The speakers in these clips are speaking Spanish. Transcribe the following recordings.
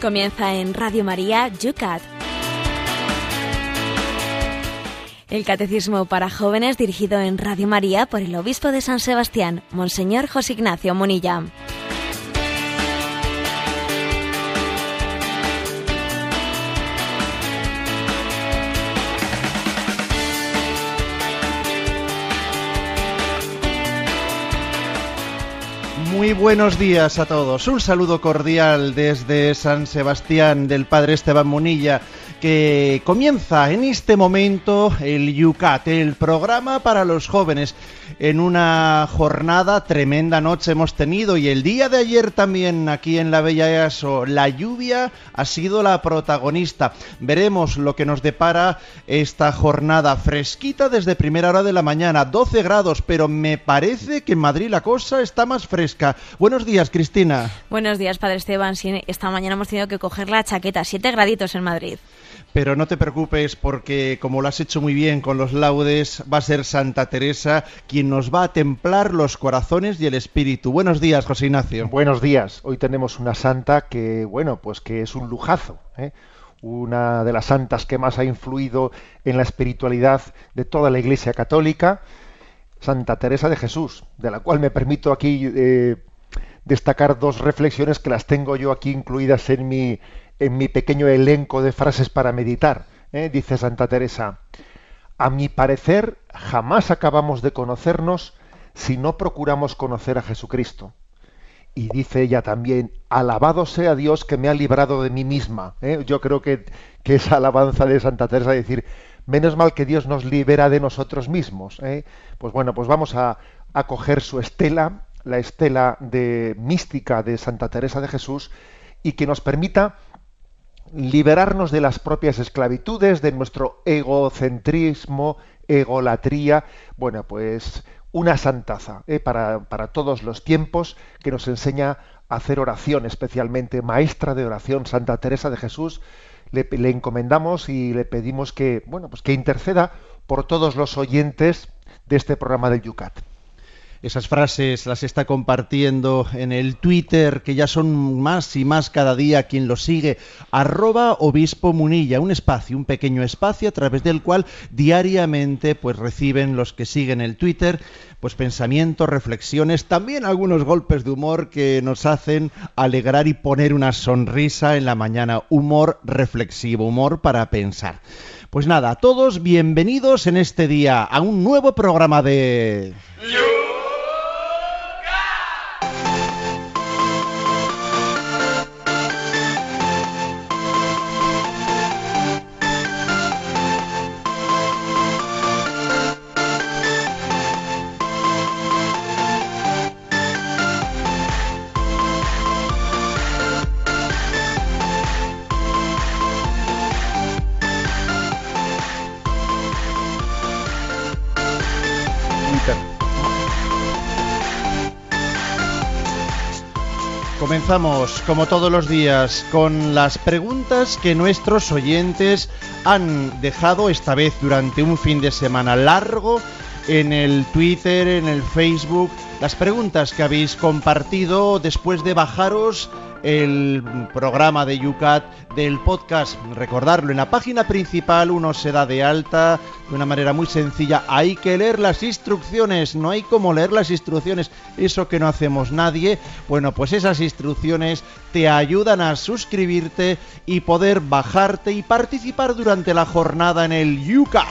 Comienza en Radio María Yucat. El Catecismo para Jóvenes dirigido en Radio María por el Obispo de San Sebastián, Monseñor José Ignacio Munilla. Buenos días a todos. Un saludo cordial desde San Sebastián del Padre Esteban Munilla, que comienza en este momento el Yucat, el programa para los jóvenes. En una jornada tremenda noche hemos tenido y el día de ayer también aquí en la Bella Eso, la lluvia ha sido la protagonista. Veremos lo que nos depara esta jornada fresquita desde primera hora de la mañana, 12 grados, pero me parece que en Madrid la cosa está más fresca. Buenos días, Cristina. Buenos días, Padre Esteban. Esta mañana hemos tenido que coger la chaqueta, 7 graditos en Madrid. Pero no te preocupes porque como lo has hecho muy bien con los laudes, va a ser Santa Teresa quien nos va a templar los corazones y el espíritu. Buenos días, José Ignacio. Buenos días. Hoy tenemos una santa que, bueno, pues que es un lujazo. ¿eh? Una de las santas que más ha influido en la espiritualidad de toda la Iglesia Católica, Santa Teresa de Jesús, de la cual me permito aquí eh, destacar dos reflexiones que las tengo yo aquí incluidas en mi en mi pequeño elenco de frases para meditar. ¿eh? Dice Santa Teresa, a mi parecer jamás acabamos de conocernos si no procuramos conocer a Jesucristo. Y dice ella también, alabado sea Dios que me ha librado de mí misma. ¿eh? Yo creo que, que, esa alabanza de Santa Teresa, decir, menos mal que Dios nos libera de nosotros mismos. ¿eh? Pues bueno, pues vamos a, a coger su estela, la estela de mística de Santa Teresa de Jesús, y que nos permita liberarnos de las propias esclavitudes, de nuestro egocentrismo, egolatría, bueno, pues una santaza ¿eh? para, para, todos los tiempos que nos enseña a hacer oración, especialmente maestra de oración, Santa Teresa de Jesús, le, le, encomendamos y le pedimos que, bueno, pues que interceda por todos los oyentes de este programa del Yucat. Esas frases las está compartiendo en el Twitter, que ya son más y más cada día quien lo sigue, arroba obispo munilla, un espacio, un pequeño espacio a través del cual diariamente pues reciben los que siguen el Twitter pues pensamientos, reflexiones, también algunos golpes de humor que nos hacen alegrar y poner una sonrisa en la mañana, humor reflexivo, humor para pensar. Pues nada, a todos bienvenidos en este día a un nuevo programa de... Comenzamos, como todos los días, con las preguntas que nuestros oyentes han dejado esta vez durante un fin de semana largo en el Twitter, en el Facebook, las preguntas que habéis compartido después de bajaros el programa de Yucat del podcast. Recordarlo, en la página principal uno se da de alta de una manera muy sencilla. Hay que leer las instrucciones, no hay como leer las instrucciones, eso que no hacemos nadie. Bueno, pues esas instrucciones te ayudan a suscribirte y poder bajarte y participar durante la jornada en el Yucat.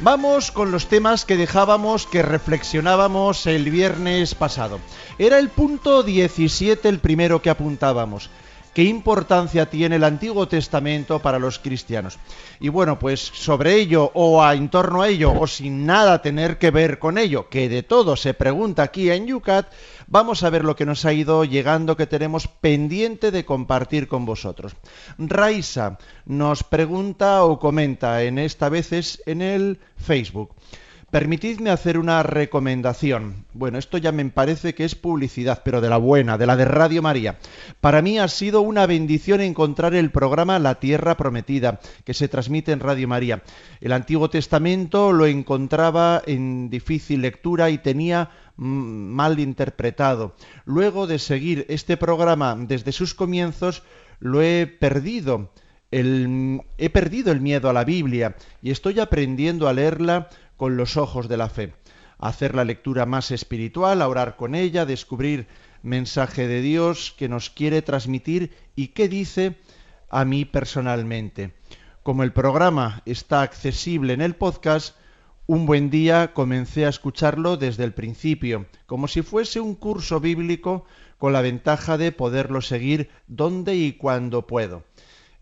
Vamos con los temas que dejábamos, que reflexionábamos el viernes pasado. Era el punto 17 el primero que apuntábamos. ¿Qué importancia tiene el Antiguo Testamento para los cristianos? Y bueno, pues sobre ello o a, en torno a ello o sin nada tener que ver con ello, que de todo se pregunta aquí en Yucat, vamos a ver lo que nos ha ido llegando que tenemos pendiente de compartir con vosotros. Raisa nos pregunta o comenta en esta vez es en el Facebook. Permitidme hacer una recomendación. Bueno, esto ya me parece que es publicidad, pero de la buena, de la de Radio María. Para mí ha sido una bendición encontrar el programa La Tierra Prometida, que se transmite en Radio María. El Antiguo Testamento lo encontraba en difícil lectura y tenía mal interpretado. Luego de seguir este programa desde sus comienzos, lo he perdido. he perdido el miedo a la Biblia y estoy aprendiendo a leerla con los ojos de la fe, hacer la lectura más espiritual, a orar con ella, descubrir mensaje de Dios que nos quiere transmitir y qué dice a mí personalmente. Como el programa está accesible en el podcast, un buen día comencé a escucharlo desde el principio, como si fuese un curso bíblico con la ventaja de poderlo seguir donde y cuando puedo.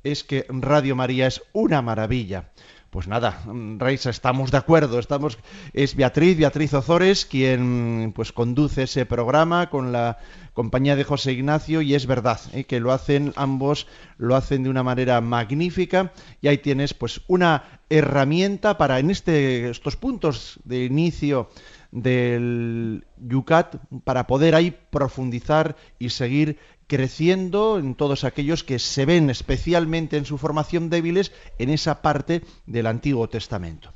Es que Radio María es una maravilla. Pues nada, Reisa, estamos de acuerdo. Estamos, es Beatriz, Beatriz Ozores, quien pues conduce ese programa con la compañía de José Ignacio y es verdad ¿eh? que lo hacen ambos, lo hacen de una manera magnífica y ahí tienes pues una herramienta para en este, estos puntos de inicio del Yucat para poder ahí profundizar y seguir creciendo en todos aquellos que se ven especialmente en su formación débiles en esa parte del Antiguo Testamento.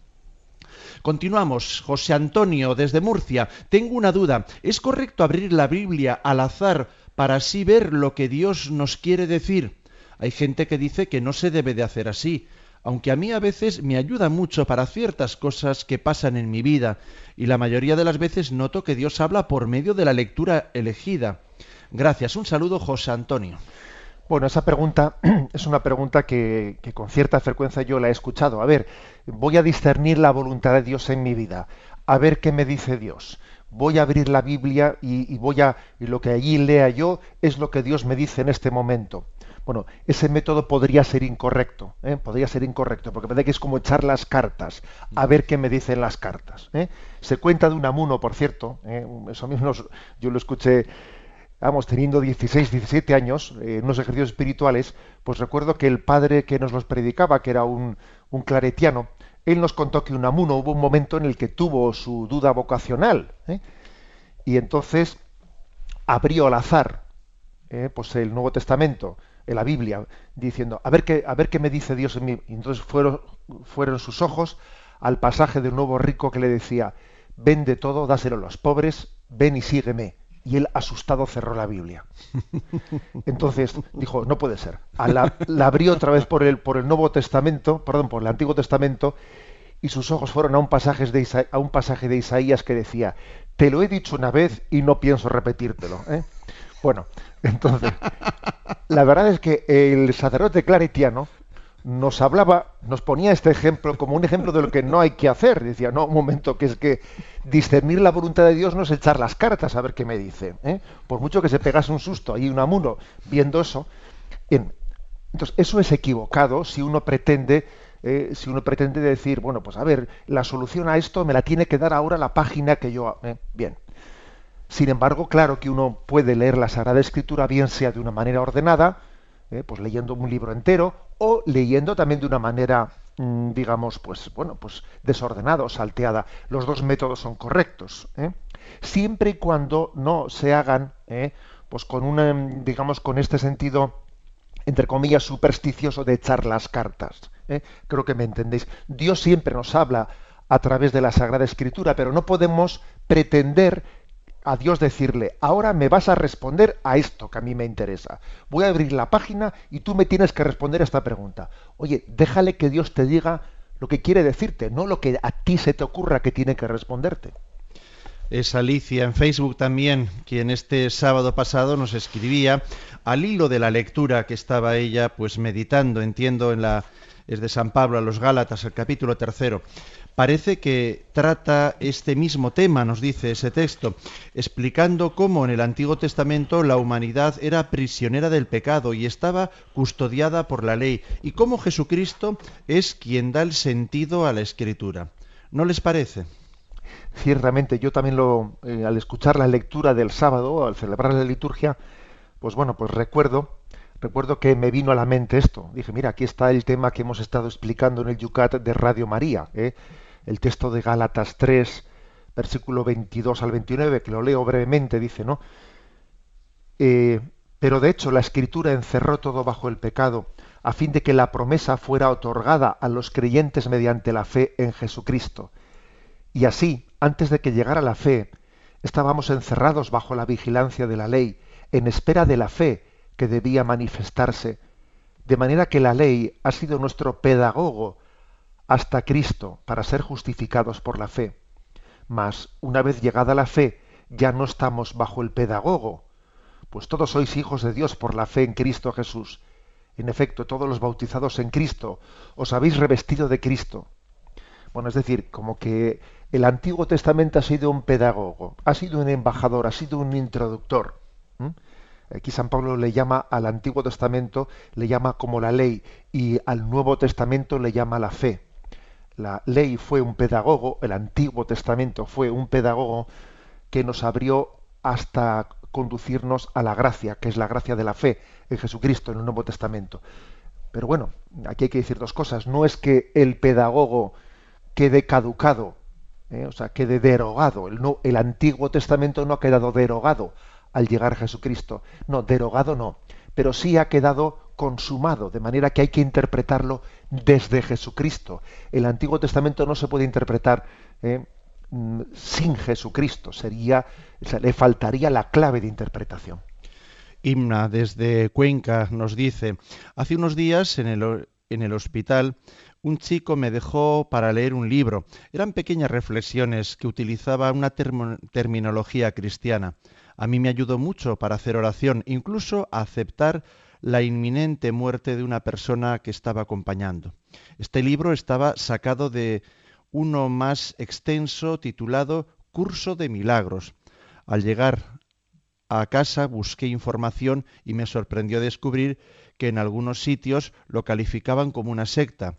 Continuamos. José Antonio, desde Murcia. Tengo una duda. ¿Es correcto abrir la Biblia al azar para así ver lo que Dios nos quiere decir? Hay gente que dice que no se debe de hacer así, aunque a mí a veces me ayuda mucho para ciertas cosas que pasan en mi vida, y la mayoría de las veces noto que Dios habla por medio de la lectura elegida. Gracias. Un saludo, José Antonio. Bueno, esa pregunta es una pregunta que, con cierta frecuencia yo la he escuchado. A ver, voy a discernir la voluntad de Dios en mi vida. A ver qué me dice Dios. Voy a abrir la Biblia y, voy a y lo que allí lea yo es lo que Dios me dice en este momento. Bueno, ese método podría ser incorrecto, ¿eh? podría ser incorrecto, porque parece que es como echar las cartas, a ver qué me dicen las cartas. ¿eh? Se cuenta de un amuno, por cierto, ¿eh? eso mismo yo lo escuché vamos, teniendo 16, 17 años, en unos ejercicios espirituales, pues recuerdo que el padre que nos los predicaba, que era un, claretiano, él nos contó que un amuno hubo un momento en el que tuvo su duda vocacional, ¿eh? y entonces abrió al azar ¿eh? pues el Nuevo Testamento, en la Biblia, diciendo, a ver qué, a ver qué me dice Dios en mí. Y entonces fueron, fueron sus ojos al pasaje de un nuevo rico que le decía, vende todo, dáselo a los pobres, ven y sígueme y él asustado cerró la Biblia. Entonces dijo, no puede ser. La, abrió otra vez por el, por el Nuevo Testamento, perdón, por el Antiguo Testamento, y sus ojos fueron a un, pasaje de a un pasaje de Isaías que decía, te lo he dicho una vez y no pienso repetírtelo. ¿eh? Bueno, entonces, la verdad es que el sacerdote claretiano nos hablaba, nos ponía este ejemplo como un ejemplo de lo que no hay que hacer. Decía, no, un momento, que es que discernir la voluntad de Dios no es echar las cartas a ver qué me dice. ¿eh? Por mucho que se pegase un susto ahí un amuno viendo eso. entonces, eso es equivocado si uno pretende eh, si uno pretende decir, bueno, pues a ver, la solución a esto me la tiene que dar ahora la página que yo... ¿eh? bien. Sin embargo, claro que uno puede leer la Sagrada Escritura bien sea de una manera ordenada, ¿eh? pues leyendo un libro entero o leyendo también de una manera mm, digamos pues bueno pues desordenada o salteada los dos métodos son correctos ¿eh? siempre y cuando no se hagan ¿eh? pues con una digamos con este sentido entre comillas supersticioso de echar las cartas creo que me entendéis Dios siempre nos habla a través de la Sagrada Escritura pero no podemos pretender a Dios decirle, ahora me vas a responder a esto que a mí me interesa. Voy a abrir la página y tú me tienes que responder a esta pregunta. Oye, déjale que Dios te diga lo que quiere decirte, no lo que a ti se te ocurra que tiene que responderte. Es Alicia en Facebook también, quien este sábado pasado nos escribía al hilo de la lectura que estaba ella pues meditando, entiendo en la es de San Pablo a los Gálatas, el capítulo tercero parece que trata este mismo tema, nos dice ese texto, explicando cómo en el Antiguo Testamento la humanidad era prisionera del pecado y estaba custodiada por la ley, y cómo Jesucristo es quien da el sentido a la escritura. ¿No les parece? Ciertamente, yo también lo, eh, al escuchar la lectura del sábado, al celebrar la liturgia, pues bueno, pues recuerdo recuerdo que me vino a la mente esto. Dije, mira, aquí está el tema que hemos estado explicando en el Yucat de Radio María. ¿eh? El texto de Gálatas 3, versículo 22 al 29, que lo leo brevemente, dice, ¿no? Eh, pero de hecho la escritura encerró todo bajo el pecado, a fin de que la promesa fuera otorgada a los creyentes mediante la fe en Jesucristo. Y así, antes de que llegara la fe, estábamos encerrados bajo la vigilancia de la ley, en espera de la fe que debía manifestarse, de manera que la ley ha sido nuestro pedagogo hasta Cristo para ser justificados por la fe. Mas, una vez llegada la fe, ya no estamos bajo el pedagogo, pues todos sois hijos de Dios por la fe en Cristo Jesús. En efecto, todos los bautizados en Cristo os habéis revestido de Cristo. Bueno, es decir, como que el Antiguo Testamento ha sido un pedagogo, ha sido un embajador, ha sido un introductor. Aquí San Pablo le llama al Antiguo Testamento, le llama como la ley, y al Nuevo Testamento le llama la fe. La ley fue un pedagogo, el Antiguo Testamento fue un pedagogo que nos abrió hasta conducirnos a la gracia, que es la gracia de la fe en Jesucristo en el Nuevo Testamento. Pero bueno, aquí hay que decir dos cosas. No es que el pedagogo quede caducado, ¿eh? o sea, quede derogado. El, el Antiguo Testamento no ha quedado derogado al llegar a Jesucristo. No, derogado no, pero sí ha quedado consumado, de manera que hay que interpretarlo desde Jesucristo. El Antiguo Testamento no se puede interpretar ¿eh? Mm, sin Jesucristo, sería, le faltaría la clave de interpretación. Himna desde Cuenca nos dice, hace unos días en el, en el hospital un chico me dejó para leer un libro. Eran pequeñas reflexiones que utilizaba una terminología cristiana. A mí me ayudó mucho para hacer oración, incluso a aceptar la inminente muerte de una persona que estaba acompañando. Este libro estaba sacado de uno más extenso titulado Curso de Milagros. Al llegar a casa busqué información y me sorprendió descubrir que en algunos sitios lo calificaban como una secta.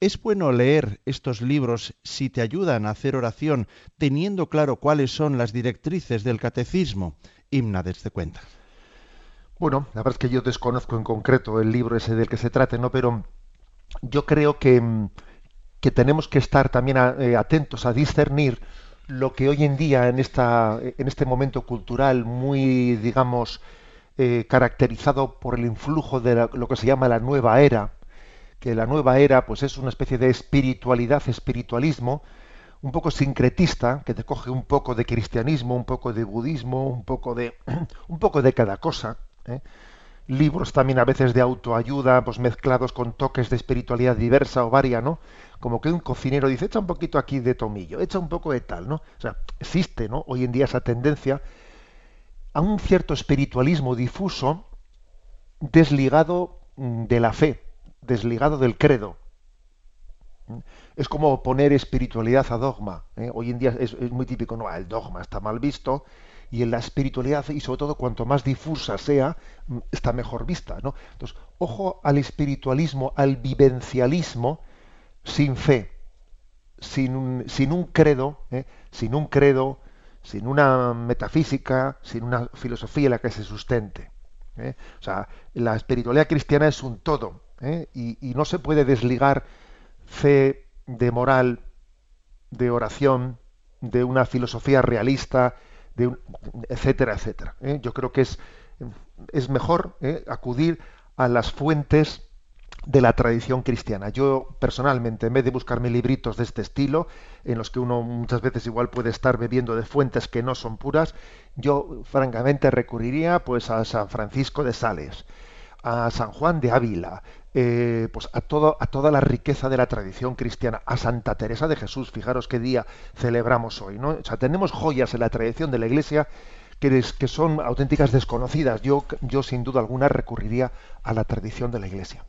Es bueno leer estos libros si te ayudan a hacer oración, teniendo claro cuáles son las directrices del catecismo. Himna desde cuenta. Bueno, la verdad es que yo desconozco en concreto el libro ese del que se trate, ¿no? Pero yo creo que mm, que tenemos que estar también eh, atentos a discernir lo que hoy en día en esta en este momento cultural muy digamos eh, caracterizado por el influjo de lo que se llama la nueva era que la nueva era pues es una especie de espiritualidad espiritualismo un poco sincretista que te coge un poco de cristianismo un poco de budismo un poco de un poco de cada cosa ¿eh? libros también a veces de autoayuda, pues mezclados con toques de espiritualidad diversa o varia, ¿no? Como que un cocinero dice, echa un poquito aquí de tomillo, echa un poco de tal, ¿no? O sea, existe, ¿no? Hoy en día esa tendencia a un cierto espiritualismo difuso desligado mm, de la fe, desligado del credo. Es como poner espiritualidad a dogma. ¿eh? Hoy en día es, es, muy típico, no, el dogma está mal visto, y en la espiritualidad y sobre todo cuanto más difusa sea, mm, está mejor vista. ¿no? Entonces, ojo al espiritualismo, al vivencialismo sin fe, sin un, sin un credo, ¿eh? sin un credo, sin una metafísica, sin una filosofía en la que se sustente. ¿eh? O sea, la espiritualidad cristiana es un todo ¿eh? y, y no se puede desligar fe de moral, de oración, de una filosofía realista, etcétera, etcétera. ¿eh? Yo creo que es, es mejor ¿eh? acudir a las fuentes de la tradición cristiana. Yo personalmente, en vez de buscarme libritos de este estilo, en los que uno muchas veces igual puede estar bebiendo de fuentes que no son puras, yo francamente recurriría pues a San Francisco de Sales, a San Juan de Ávila, eh, pues a, todo, a toda la riqueza de la tradición cristiana, a Santa Teresa de Jesús, fijaros qué día celebramos hoy, ¿no? O sea, tenemos joyas en la tradición de la Iglesia que, que son auténticas desconocidas. Yo, yo sin duda alguna recurriría a la tradición de la Iglesia.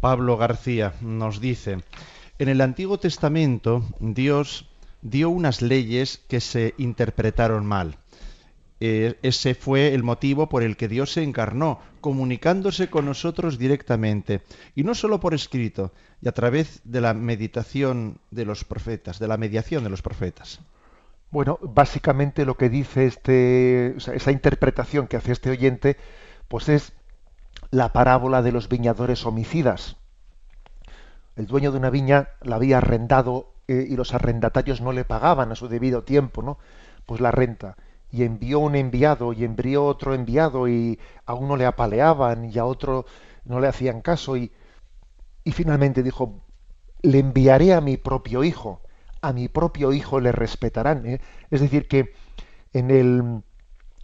Pablo García nos dice, en el Antiguo Testamento Dios dio unas leyes que se interpretaron mal. Eh, ese fue el motivo por el que Dios se encarnó, comunicándose con nosotros directamente, y no solo por escrito, y a través de la meditación de los profetas, de la mediación de los profetas. Bueno, básicamente lo que dice este, esa interpretación que hace este oyente, pues es la parábola de los viñadores homicidas. El dueño de una viña la había arrendado eh, y los arrendatarios no le pagaban a su debido tiempo, ¿no? Pues la renta. Y envió un enviado y envió otro enviado y a uno le apaleaban y a otro no le hacían caso y, y finalmente dijo, le enviaré a mi propio hijo, a mi propio hijo le respetarán. ¿eh? Es decir, que en el,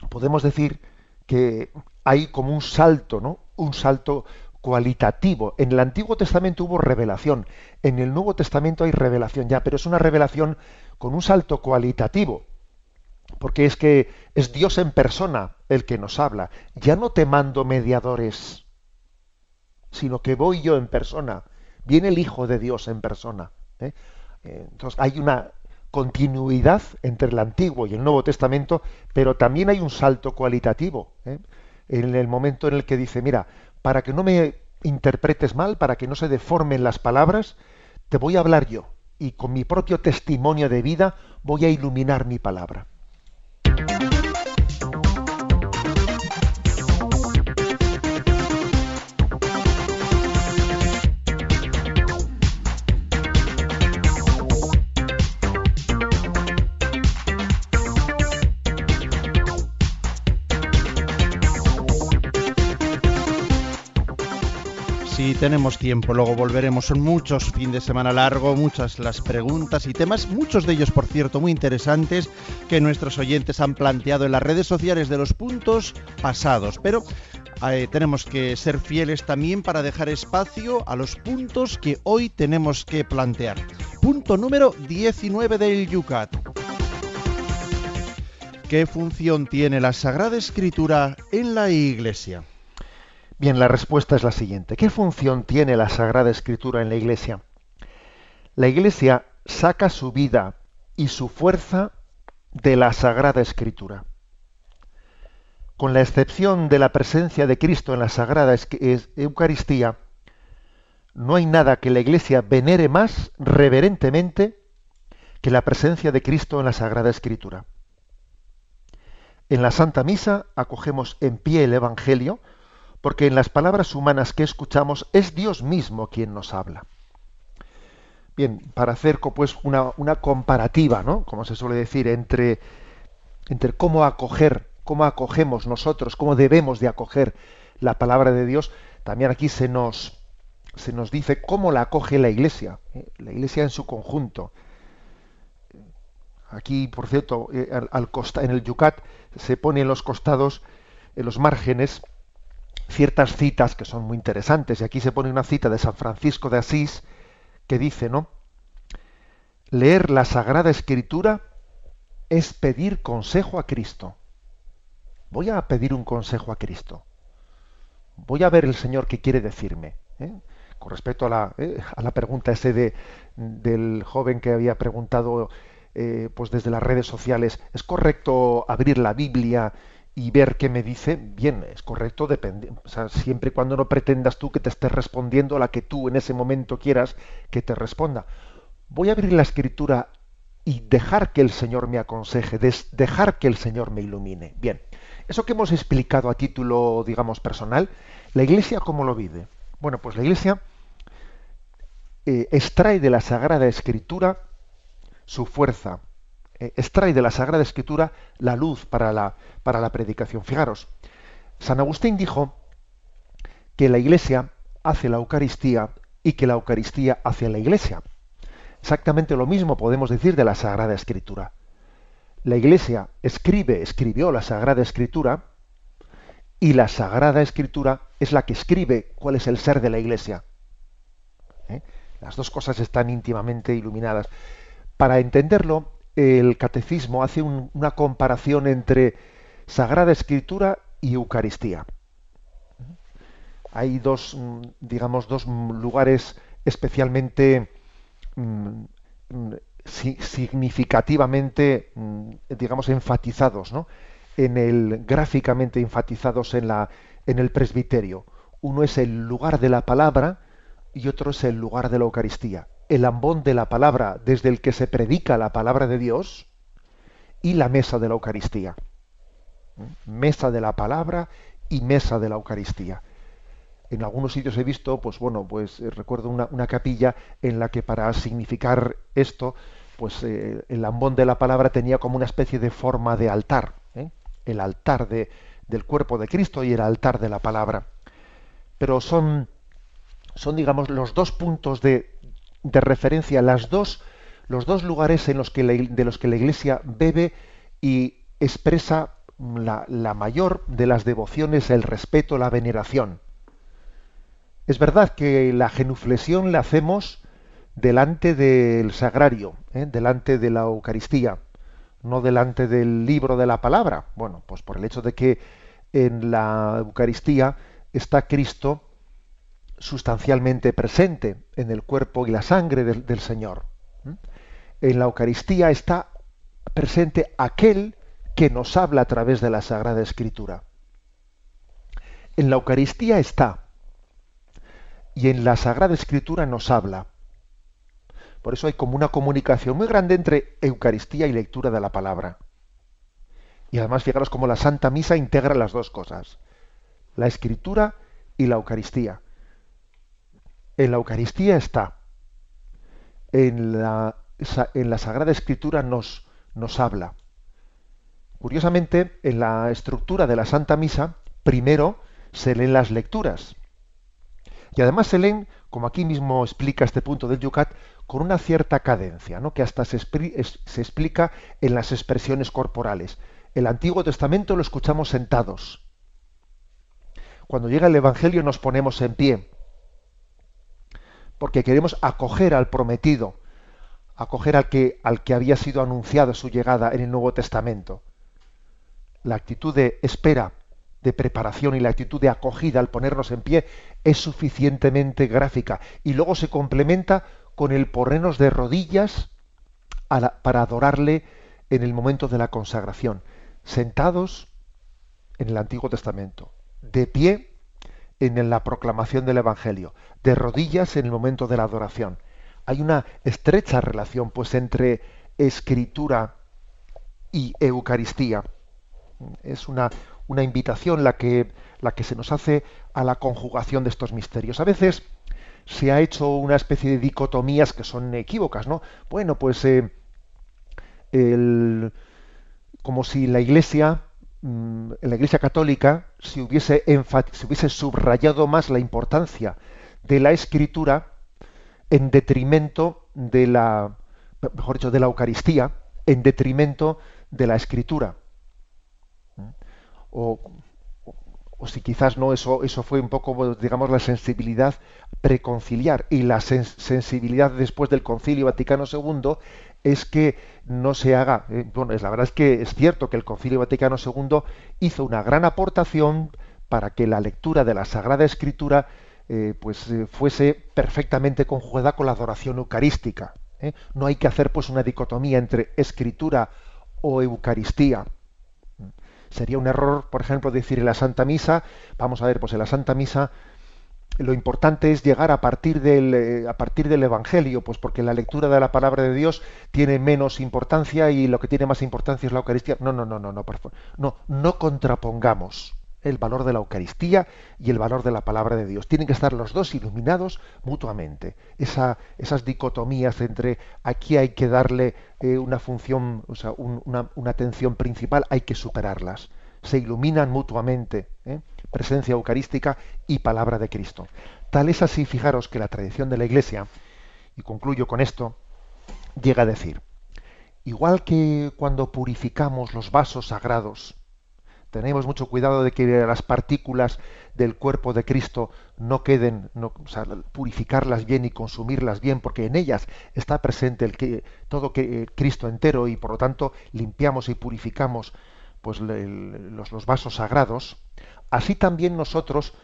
podemos decir que hay como un salto, ¿no? Un salto cualitativo. En el Antiguo Testamento hubo revelación, en el Nuevo Testamento hay revelación ya, pero es una revelación con un salto cualitativo, porque es que es Dios en persona el que nos habla. Ya no te mando mediadores, sino que voy yo en persona. Viene el Hijo de Dios en persona. ¿eh? Entonces hay una continuidad entre el Antiguo y el Nuevo Testamento, pero también hay un salto cualitativo. ¿eh? En el momento en el que dice, mira, para que no me interpretes mal, para que no se deformen las palabras, te voy a hablar yo y con mi propio testimonio de vida voy a iluminar mi palabra. Si tenemos tiempo, luego volveremos. Son muchos fin de semana largo, muchas las preguntas y temas, muchos de ellos, por cierto, muy interesantes, que nuestros oyentes han planteado en las redes sociales de los puntos pasados. Pero eh, tenemos que ser fieles también para dejar espacio a los puntos que hoy tenemos que plantear. Punto número 19 del Yucat. ¿Qué función tiene la Sagrada Escritura en la Iglesia? Bien, la respuesta es la siguiente. ¿Qué función tiene la Sagrada Escritura en la Iglesia? La Iglesia saca su vida y su fuerza de la Sagrada Escritura. Con la excepción de la presencia de Cristo en la Sagrada Eucaristía, no hay nada que la Iglesia venere más reverentemente que la presencia de Cristo en la Sagrada Escritura. En la Santa Misa acogemos en pie el Evangelio, porque en las palabras humanas que escuchamos es Dios mismo quien nos habla. Bien, para hacer pues una, comparativa, ¿no? Como se suele decir, entre, entre cómo acoger, cómo acogemos nosotros, cómo debemos de acoger la palabra de Dios, también aquí se nos, se nos dice cómo la acoge la Iglesia, ¿eh? la Iglesia en su conjunto. Aquí, por cierto, eh, al, en el Yucat se pone en los costados, en los márgenes, ciertas citas que son muy interesantes. Y aquí se pone una cita de San Francisco de Asís que dice, ¿no? Leer la Sagrada Escritura es pedir consejo a Cristo. Voy a pedir un consejo a Cristo. Voy a ver el Señor qué quiere decirme. ¿eh? Con respecto a la, ¿eh? a la pregunta ese de, del joven que había preguntado eh, pues desde las redes sociales, ¿es correcto abrir la Biblia y ver qué me dice, bien, es correcto, depende, siempre y cuando no pretendas tú que te estés respondiendo a la que tú en ese momento quieras que te responda. Voy a abrir la escritura y dejar que el Señor me aconseje, dejar que el Señor me ilumine. Bien, eso que hemos explicado a título, digamos, personal, ¿la Iglesia cómo lo vive? Bueno, pues la Iglesia eh, extrae de la Sagrada Escritura su fuerza, eh, extrae de la Sagrada Escritura la luz para la, para la predicación. Fijaros, San Agustín dijo que la Iglesia hace la Eucaristía y que la Eucaristía hace la Iglesia. Exactamente lo mismo podemos decir de la Sagrada Escritura. La Iglesia escribe, escribió la Sagrada Escritura y la Sagrada Escritura es la que escribe cuál es el ser de la Iglesia. ¿Eh? Las dos cosas están íntimamente iluminadas. Para entenderlo, el catecismo hace una comparación entre Sagrada Escritura y Eucaristía. Hay dos, digamos, dos lugares especialmente mm, significativamente, mm, digamos, enfatizados, ¿no? En el, gráficamente enfatizados en, la, en el presbiterio. Uno es el lugar de la palabra y otro es el lugar de la Eucaristía el ambón de la palabra desde el que se predica la palabra de Dios y la mesa de la Eucaristía. Mesa de la palabra y mesa de la Eucaristía. En algunos sitios he visto, pues bueno, pues eh, recuerdo una, capilla en la que para significar esto, pues eh, el lambón de la palabra tenía como una especie de forma de altar, ¿eh? el altar de, del cuerpo de Cristo y el altar de la palabra. Pero son, son digamos, los dos puntos de, de referencia, las dos, los dos lugares en los que de los que la Iglesia bebe y expresa la, la mayor de las devociones, el respeto, la veneración. Es verdad que la genuflexión la hacemos delante del sagrario, ¿eh? delante de la Eucaristía, no delante del libro de la palabra. Bueno, pues por el hecho de que en la Eucaristía está Cristo sustancialmente presente en el cuerpo y la sangre del, Señor. En la Eucaristía está presente aquel que nos habla a través de la Sagrada Escritura. En la Eucaristía está y en la Sagrada Escritura nos habla. Por eso hay como una comunicación muy grande entre Eucaristía y lectura de la palabra. Y además fijaros cómo la Santa Misa integra las dos cosas, la Escritura y la Eucaristía. En la Eucaristía está, en la, en la Sagrada Escritura nos, nos habla. Curiosamente, en la estructura de la Santa Misa, primero se leen las lecturas y además se leen, como aquí mismo explica este punto del Yucat, con una cierta cadencia, ¿no? que hasta se, se explica en las expresiones corporales. El Antiguo Testamento lo escuchamos sentados. Cuando llega el Evangelio nos ponemos en pie, porque queremos acoger al prometido, acoger al que, al que había sido anunciado su llegada en el Nuevo Testamento. La actitud de espera, de preparación y la actitud de acogida al ponernos en pie es suficientemente gráfica y luego se complementa con el ponernos de rodillas para adorarle en el momento de la consagración, sentados en el Antiguo Testamento, de pie en la proclamación del Evangelio, de rodillas en el momento de la adoración. Hay una estrecha relación pues entre escritura y Eucaristía. Es una, una invitación la que, la que se nos hace a la conjugación de estos misterios. A veces se ha hecho una especie de dicotomías que son equívocas, ¿no? Bueno, pues eh, como si la Iglesia, en la Iglesia católica, se hubiese, se hubiese subrayado más la importancia de la Escritura en detrimento de la, mejor dicho, de la Eucaristía, en detrimento de la Escritura. O, si quizás no, eso, eso fue un poco, digamos, la sensibilidad preconciliar. Y la sensibilidad después del Concilio Vaticano II es que no se haga, eh, bueno, la verdad es que es cierto que el Concilio Vaticano II hizo una gran aportación para que la lectura de la Sagrada Escritura eh, pues eh, fuese perfectamente conjugada con la adoración eucarística. No hay que hacer pues una dicotomía entre escritura o Eucaristía. Sería un error, por ejemplo, decir en la Santa Misa, vamos a ver, pues en la Santa Misa lo importante es llegar a partir del eh, a partir del Evangelio, pues porque la lectura de la palabra de Dios tiene menos importancia y lo que tiene más importancia es la Eucaristía. No, no, no, no, no. No, no contrapongamos el valor de la Eucaristía y el valor de la palabra de Dios. Tienen que estar los dos iluminados mutuamente. esas dicotomías entre aquí hay que darle eh, una función, o sea, una, atención principal, hay que superarlas. Se iluminan mutuamente, ¿eh? presencia eucarística y palabra de Cristo. Tal es así, fijaros que la tradición de la Iglesia, y concluyo con esto, llega a decir, igual que cuando purificamos los vasos sagrados, tenemos mucho cuidado de que las partículas del cuerpo de Cristo no queden, no, purificarlas bien y consumirlas bien, porque en ellas está presente el que, todo que, Cristo entero y por lo tanto limpiamos y purificamos pues, los, vasos sagrados. Así también nosotros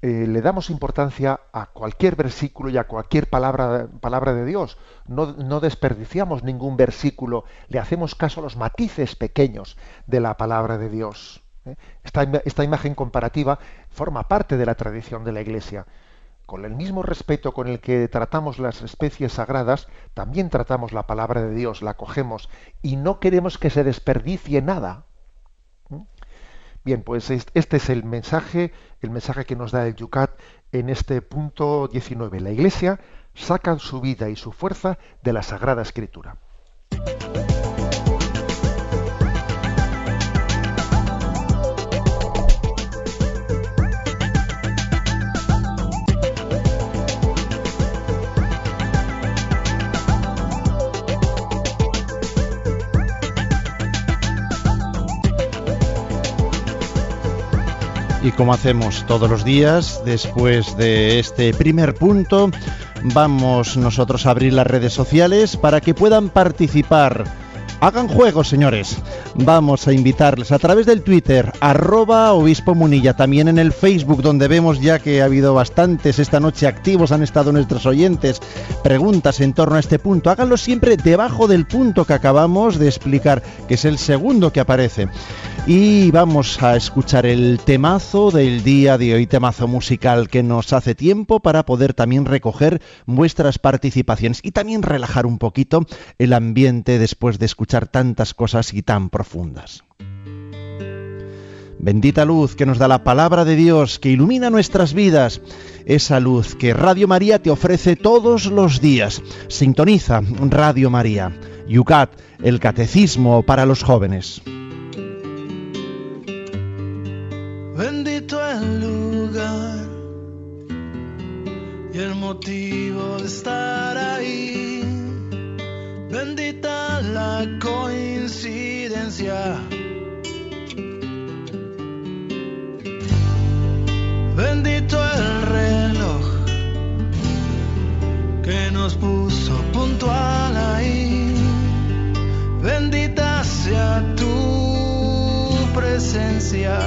eh, le damos importancia a cualquier versículo y a cualquier palabra, palabra de Dios. No, no, desperdiciamos ningún versículo, le hacemos caso a los matices pequeños de la palabra de Dios. ¿eh? Esta, esta imagen comparativa forma parte de la tradición de la Iglesia. Con el mismo respeto con el que tratamos las especies sagradas, también tratamos la palabra de Dios, la cogemos y no queremos que se desperdicie nada. Bien, pues este es el mensaje, el mensaje que nos da el Yucat en este punto 19. La Iglesia saca su vida y su fuerza de la Sagrada Escritura. Y como hacemos todos los días, después de este primer punto, vamos nosotros a abrir las redes sociales para que puedan participar. Hagan juegos, señores. Vamos a invitarles a través del Twitter, arroba obispo munilla, también en el Facebook, donde vemos ya que ha habido bastantes esta noche activos, han estado nuestros oyentes, preguntas en torno a este punto. Háganlo siempre debajo del punto que acabamos de explicar, que es el segundo que aparece. Y vamos a escuchar el temazo del día de hoy, temazo musical que nos hace tiempo para poder también recoger vuestras participaciones y también relajar un poquito el ambiente después de escuchar tantas cosas y tan profundas. Bendita luz que nos da la palabra de Dios, que ilumina nuestras vidas. Esa luz que Radio María te ofrece todos los días. Sintoniza Radio María. Yucat, el catecismo para los jóvenes. Bendito el lugar y el motivo de estar la coincidencia. Bendito el reloj que nos puso puntual ahí. Bendita sea tu presencia.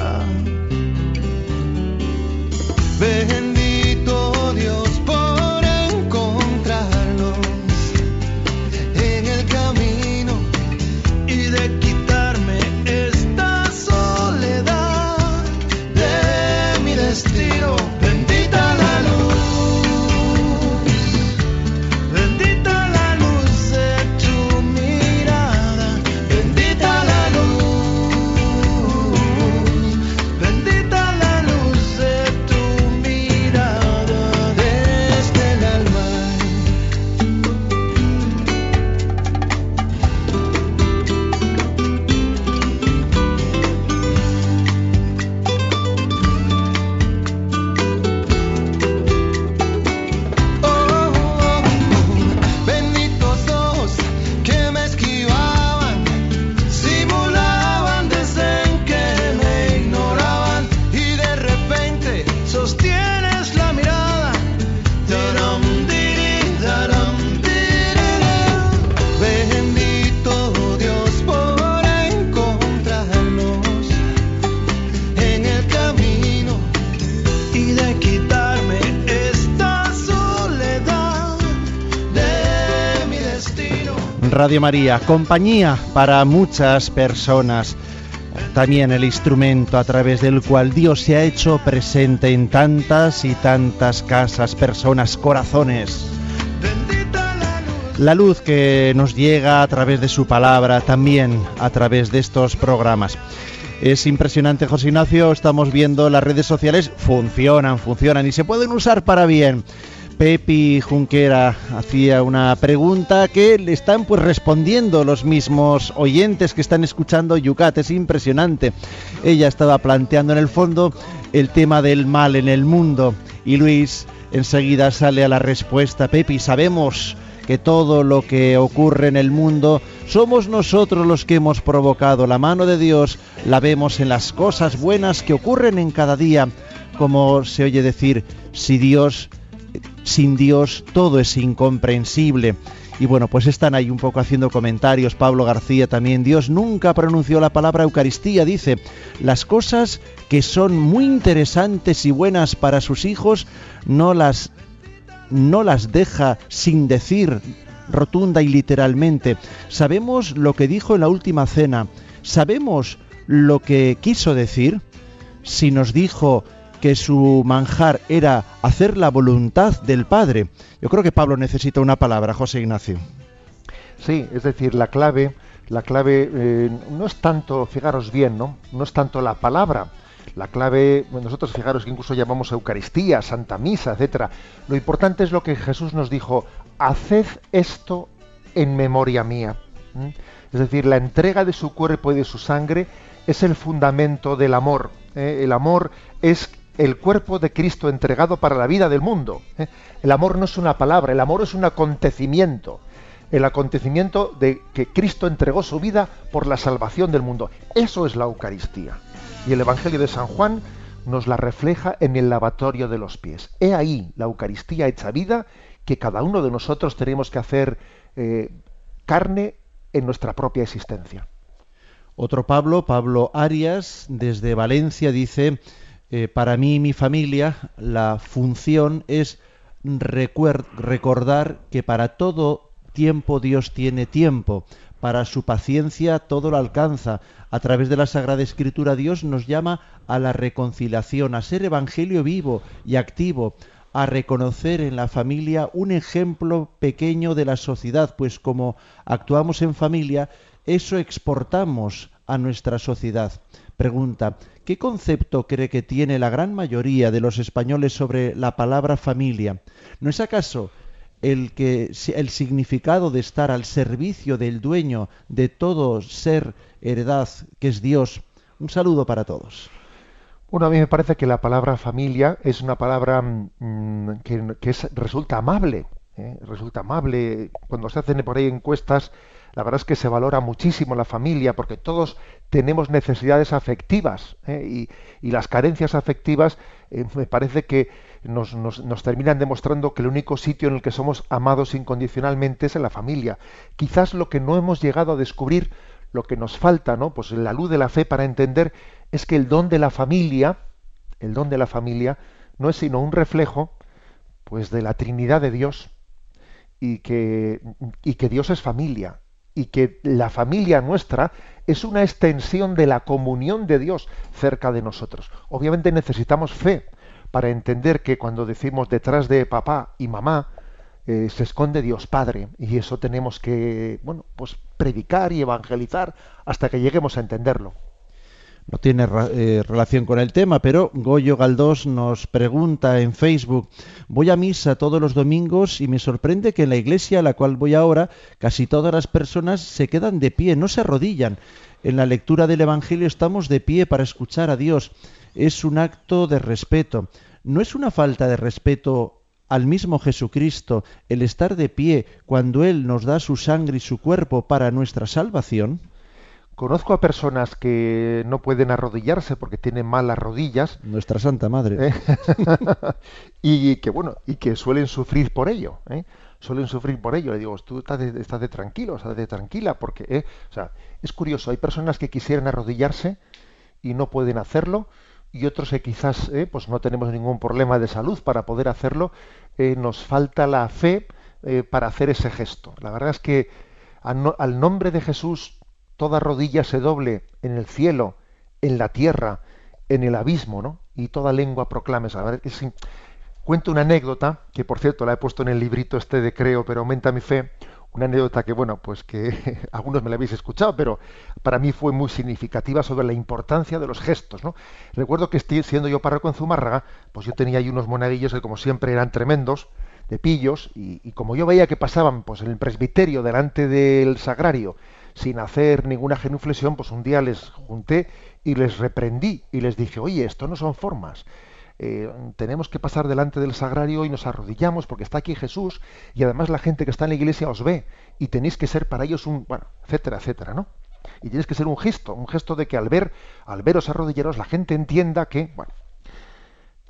Radio María, compañía para muchas personas. También el instrumento a través del cual Dios se ha hecho presente en tantas y tantas casas, personas, corazones. La luz que nos llega a través de su palabra, también a través de estos programas. Es impresionante, José Ignacio, estamos viendo las redes sociales, funcionan, funcionan y se pueden usar para bien. Pepi Junquera hacía una pregunta que le están pues respondiendo los mismos oyentes que están escuchando Yucat, es impresionante. Ella estaba planteando en el fondo el tema del mal en el mundo y Luis enseguida sale a la respuesta. Pepi, sabemos que todo lo que ocurre en el mundo somos nosotros los que hemos provocado. La mano de Dios la vemos en las cosas buenas que ocurren en cada día, como se oye decir, si Dios sin Dios todo es incomprensible. Y bueno, pues están ahí un poco haciendo comentarios. Pablo García también. Dios nunca pronunció la palabra Eucaristía. Dice, las cosas que son muy interesantes y buenas para sus hijos, no las, no las deja sin decir rotunda y literalmente. Sabemos lo que dijo en la última cena. Sabemos lo que quiso decir. Si nos dijo que su manjar era hacer la voluntad del Padre. Yo creo que Pablo necesita una palabra, José Ignacio. Sí, es decir, la clave la clave eh, no es tanto, fijaros bien, ¿no? No es tanto la palabra. La clave, nosotros fijaros que incluso llamamos Eucaristía, Santa Misa, etcétera. Lo importante es lo que Jesús nos dijo: haced esto en memoria mía. Es decir, la entrega de su cuerpo y de su sangre es el fundamento del amor. ¿eh? El amor es el cuerpo de Cristo entregado para la vida del mundo. ¿eh? El amor no es una palabra, el amor es un acontecimiento. El acontecimiento de que Cristo entregó su vida por la salvación del mundo. Eso es la Eucaristía. Y el Evangelio de San Juan nos la refleja en el lavatorio de los pies. He ahí la Eucaristía hecha vida que cada uno de nosotros tenemos que hacer eh, carne en nuestra propia existencia. Otro Pablo, Pablo Arias, desde Valencia, dice, eh, para mí y mi familia la función es recordar que para todo tiempo Dios tiene tiempo, para su paciencia todo lo alcanza. A través de la Sagrada Escritura Dios nos llama a la reconciliación, a ser evangelio vivo y activo, a reconocer en la familia un ejemplo pequeño de la sociedad, pues como actuamos en familia, eso exportamos a nuestra sociedad. Pregunta, ¿qué concepto cree que tiene la gran mayoría de los españoles sobre la palabra familia? ¿No es acaso el que el significado de estar al servicio del dueño de todo ser heredad que es Dios? Un saludo para todos. Bueno, a mí me parece que la palabra familia es una palabra mm, que, resulta amable. ¿eh? Resulta amable. Cuando se hacen por ahí encuestas, la verdad es que se valora muchísimo la familia porque todos tenemos necesidades afectivas ¿eh? y, las carencias afectivas eh, me parece que nos, nos, terminan demostrando que el único sitio en el que somos amados incondicionalmente es en la familia. Quizás lo que no hemos llegado a descubrir, lo que nos falta, ¿no? Pues la luz de la fe para entender es que el don de la familia, el don de la familia, no es sino un reflejo, pues, de la Trinidad de Dios y que, y que Dios es familia y que la familia nuestra es una extensión de la comunión de Dios cerca de nosotros. Obviamente necesitamos fe para entender que cuando decimos detrás de papá y mamá eh, se esconde Dios Padre y eso tenemos que, bueno, pues predicar y evangelizar hasta que lleguemos a entenderlo no tiene eh, relación con el tema, pero Goyo Galdós nos pregunta en Facebook, voy a misa todos los domingos y me sorprende que en la iglesia a la cual voy ahora casi todas las personas se quedan de pie, no se arrodillan. En la lectura del Evangelio estamos de pie para escuchar a Dios. Es un acto de respeto. ¿No es una falta de respeto al mismo Jesucristo el estar de pie cuando Él nos da su sangre y su cuerpo para nuestra salvación? Conozco a personas que no pueden arrodillarse porque tienen malas rodillas. Nuestra Santa Madre. ¿Eh? y que bueno, y que suelen sufrir por ello. ¿eh? Suelen sufrir por ello. Le digo, tú estás de, estás de tranquilo, estás de tranquila, porque, ¿eh? o sea, es curioso. Hay personas que quisieran arrodillarse y no pueden hacerlo, y otros que quizás, ¿eh? pues no tenemos ningún problema de salud para poder hacerlo. nos falta la fe para hacer ese gesto. La verdad es que al nombre de Jesús toda rodilla se doble en el cielo, en la tierra, en el abismo, ¿no? Y toda lengua proclame. Es, cuento una anécdota, que por cierto la he puesto en el librito este de Creo, pero aumenta mi fe. Una anécdota que, bueno, pues que algunos me la habéis escuchado, pero para mí fue muy significativa sobre la importancia de los gestos, ¿no? Recuerdo que siendo yo párroco en Zumárraga, pues yo tenía ahí unos monaguillos que como siempre eran tremendos, de pillos, y, y como yo veía que pasaban pues en el presbiterio delante del sagrario, sin hacer ninguna genuflexión, pues un día les junté y les reprendí y les dije, oye, esto no son formas. Eh, tenemos que pasar delante del sagrario y nos arrodillamos porque está aquí Jesús y además la gente que está en la iglesia os ve y tenéis que ser para ellos un, bueno, etcétera, etcétera, ¿no? Y tienes que ser un gesto, un gesto de que al ver, al veros arrodillaros, la gente entienda que, bueno,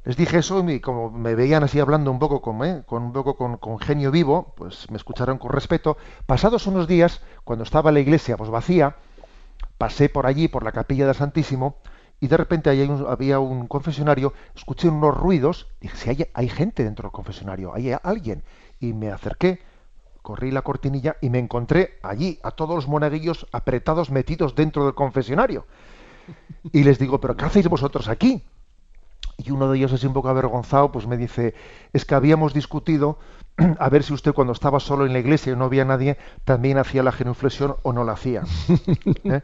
les dije eso y como me veían así hablando un poco con, ¿eh? con un poco con, genio vivo, pues me escucharon con respeto. Pasados unos días, cuando estaba la iglesia pues vacía, pasé por allí, por la capilla del Santísimo, y de repente había un confesionario, escuché unos ruidos, dije, si hay, hay gente dentro del confesionario, hay alguien, y me acerqué, corrí la cortinilla y me encontré allí a todos los monaguillos apretados, metidos dentro del confesionario. Y les digo, pero ¿qué hacéis vosotros aquí? Y uno de ellos así un poco avergonzado, pues me dice, es que habíamos discutido a ver si usted cuando estaba solo en la iglesia y no había nadie, también hacía la genuflexión o no la hacía. ¿eh?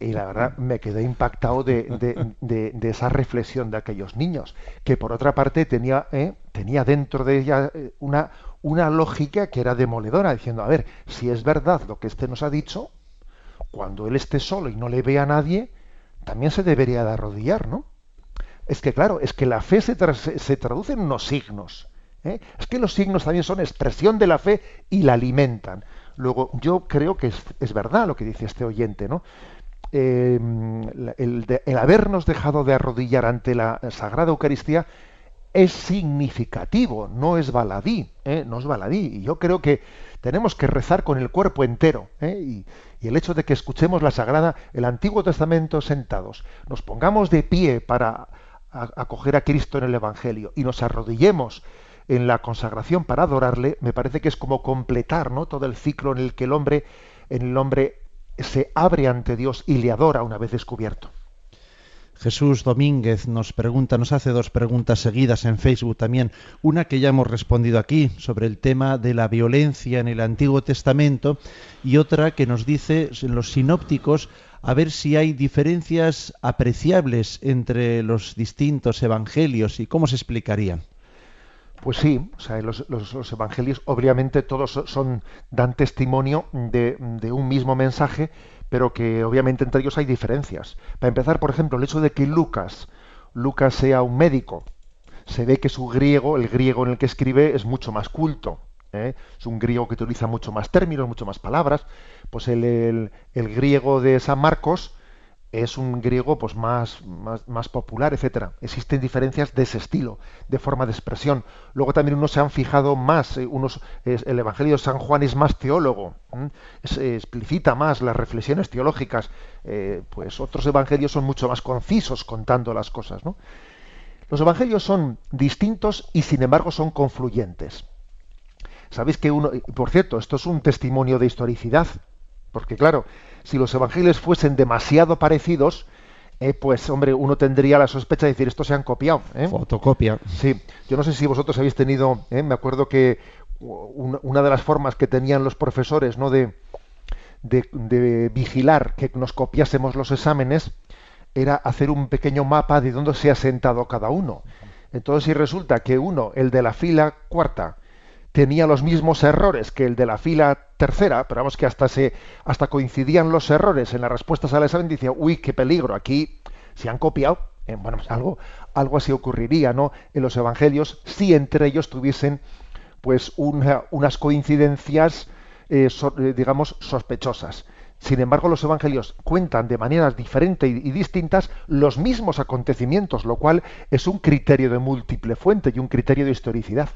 Y la verdad me quedé impactado de, esa reflexión de aquellos niños, que por otra parte tenía, ¿eh? tenía dentro de ella eh, una, una lógica que era demoledora, diciendo, a ver, si es verdad lo que este nos ha dicho, cuando él esté solo y no le vea a nadie, también se debería de arrodillar, ¿no? Es que claro, es que la fe se, traduce en unos signos ¿eh? Es que los signos también son expresión de la fe y la alimentan. Luego, yo creo que es, verdad lo que dice este oyente, ¿no? Em, el, habernos dejado de arrodillar ante la Sagrada Eucaristía es significativo, no es baladí, ¿eh? no es baladí. Y yo creo que tenemos que rezar con el cuerpo entero. ¿eh? Y, el hecho de que escuchemos la Sagrada, el Antiguo Testamento sentados, nos pongamos de pie para acoger a Cristo en el Evangelio y nos arrodillemos en la consagración para adorarle, me parece que es como completar ¿no? todo el ciclo en el que el hombre, en el hombre se abre ante Dios y le adora una vez descubierto. Jesús Domínguez nos pregunta, nos hace dos preguntas seguidas en Facebook también. Una que ya hemos respondido aquí sobre el tema de la violencia en el Antiguo Testamento y otra que nos dice en los sinópticos a ver si hay diferencias apreciables entre los distintos evangelios y cómo se explicarían. Pues sí, o sea, los, evangelios obviamente todos son, dan testimonio de, un mismo mensaje, pero que obviamente entre ellos hay diferencias. Para empezar, por ejemplo, el hecho de que Lucas, Lucas sea un médico, se ve que su griego, el griego en el que escribe, es mucho más culto. ¿Eh? Es un griego que utiliza mucho más términos, mucho más palabras. Pues el griego de San Marcos, es un griego pues más, más, popular, etcétera. Existen diferencias de ese estilo, de forma de expresión. Luego también unos se han fijado más, eh, unos, el Evangelio de San Juan es más teólogo, explicita más las reflexiones teológicas, eh, pues otros evangelios son mucho más concisos contando las cosas. Los evangelios son distintos y sin embargo son confluyentes. Sabéis que uno, por cierto, esto es un testimonio de historicidad, porque claro, si los evangelios fuesen demasiado parecidos, eh, pues hombre, uno tendría la sospecha de decir esto se han copiado. ¿eh? Fotocopia. Sí, yo no sé si vosotros habéis tenido, ¿eh? me acuerdo que una de las formas que tenían los profesores, ¿no? De, de, vigilar que nos copiásemos los exámenes era hacer un pequeño mapa de dónde se ha sentado cada uno. Entonces, si resulta que uno, el de la fila cuarta, tenía los mismos errores que el de la fila tercera, pero vamos que hasta se hasta coincidían los errores en las respuestas al examen, decía, uy, qué peligro, aquí se han copiado. Eh, bueno, pues algo, algo así ocurriría, ¿no? En los evangelios, si entre ellos tuviesen, pues, unas coincidencias, eh, eh, digamos, sospechosas. Sin embargo, los evangelios cuentan de maneras diferentes y distintas los mismos acontecimientos, lo cual es un criterio de múltiple fuente y un criterio de historicidad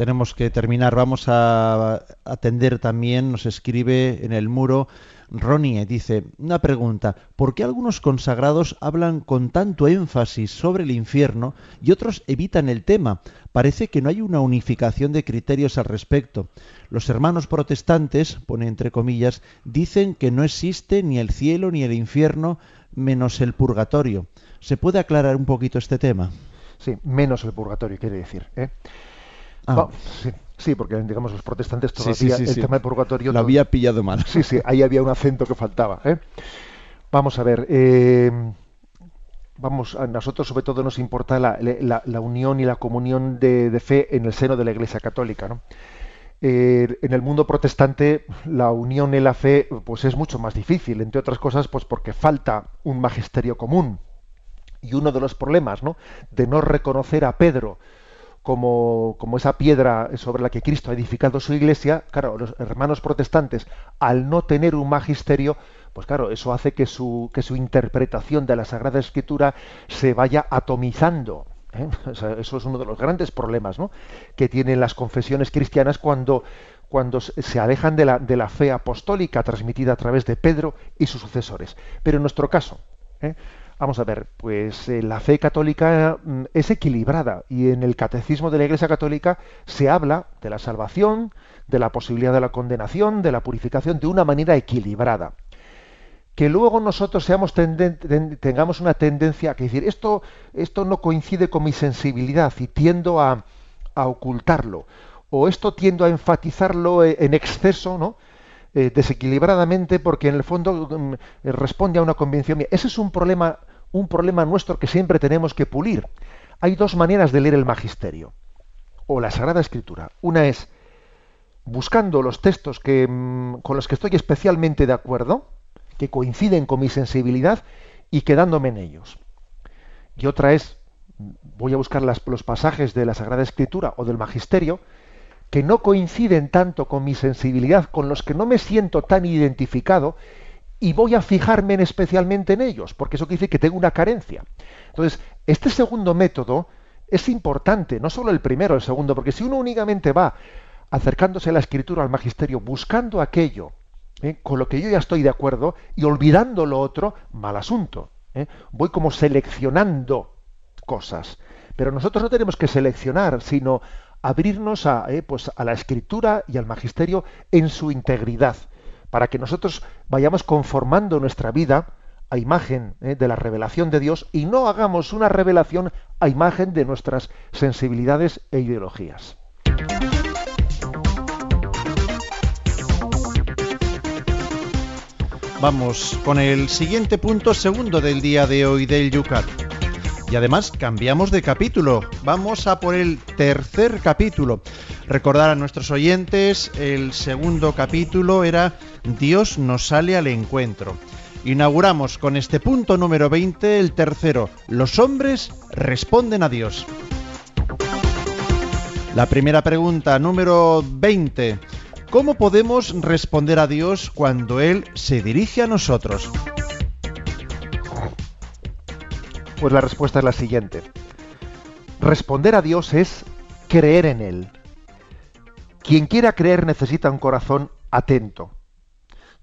tenemos que terminar. Vamos a atender también, nos escribe en el muro Ronnie, dice, una pregunta, ¿por qué algunos consagrados hablan con tanto énfasis sobre el infierno y otros evitan el tema? Parece que no hay una unificación de criterios al respecto. Los hermanos protestantes, pone entre comillas, dicen que no existe ni el cielo ni el infierno menos el purgatorio. ¿Se puede aclarar un poquito este tema? Sí, menos el purgatorio, quiere decir. ¿eh? Ah. sí, porque digamos los protestantes todavía el tema del purgatorio... Lo había pillado mal. Sí, sí, ahí había un acento que faltaba. ¿eh? Vamos a ver. Eh, vamos, a nosotros sobre todo nos importa la, unión y la comunión de, fe en el seno de la Iglesia Católica. ¿no? Eh, en el mundo protestante la unión en la fe pues es mucho más difícil, entre otras cosas pues porque falta un magisterio común. Y uno de los problemas ¿no? de no reconocer a Pedro como, como, esa piedra sobre la que Cristo ha edificado su iglesia, claro, los hermanos protestantes, al no tener un magisterio, pues claro, eso hace que su, que su interpretación de la Sagrada Escritura se vaya atomizando. ¿eh? eso es uno de los grandes problemas ¿no? que tienen las confesiones cristianas cuando, cuando se alejan de la, de la fe apostólica transmitida a través de Pedro y sus sucesores. Pero en nuestro caso, ¿eh? Vamos a ver, pues eh, la fe católica mm, es equilibrada y en el catecismo de la Iglesia Católica se habla de la salvación, de la posibilidad de la condenación, de la purificación de una manera equilibrada. que luego nosotros tengamos una tendencia a decir esto, esto no coincide con mi sensibilidad y tiendo a, ocultarlo, o esto tiendo a enfatizarlo e, en exceso, ¿no? Eh, desequilibradamente porque en el fondo mm, responde a una convención mía. Ese es un problema, un problema nuestro que siempre tenemos que pulir. Hay dos maneras de leer el magisterio o la Sagrada Escritura. Una es buscando los textos que, mm, con los que estoy especialmente de acuerdo, que coinciden con mi sensibilidad y quedándome en ellos. Y otra es, voy a buscar los pasajes de la Sagrada Escritura o del Magisterio que no coinciden tanto con mi sensibilidad, con los que no me siento tan identificado, y voy a fijarme en especialmente en ellos, porque eso quiere decir que tengo una carencia. Entonces, este segundo método es importante, no solo el primero, el segundo, porque si uno únicamente va acercándose a la escritura, al magisterio, buscando aquello ¿eh? con lo que yo ya estoy de acuerdo y olvidando lo otro, mal asunto. ¿eh? Voy como seleccionando cosas. Pero nosotros no tenemos que seleccionar, sino abrirnos a, eh, pues a la escritura y al magisterio en su integridad, para que nosotros vayamos conformando nuestra vida a imagen eh, de la revelación de Dios y no hagamos una revelación a imagen de nuestras sensibilidades e ideologías. Vamos con el siguiente punto segundo del día de hoy del Yucat. Y además cambiamos de capítulo. Vamos a por el tercer capítulo. Recordar a nuestros oyentes, el segundo capítulo era Dios nos sale al encuentro. Inauguramos con este punto número 20 el tercero. Los hombres responden a Dios. La primera pregunta, número 20. ¿Cómo podemos responder a Dios cuando Él se dirige a nosotros? Pues la respuesta es la siguiente. Responder a Dios es creer en Él. Quien quiera creer necesita un corazón atento.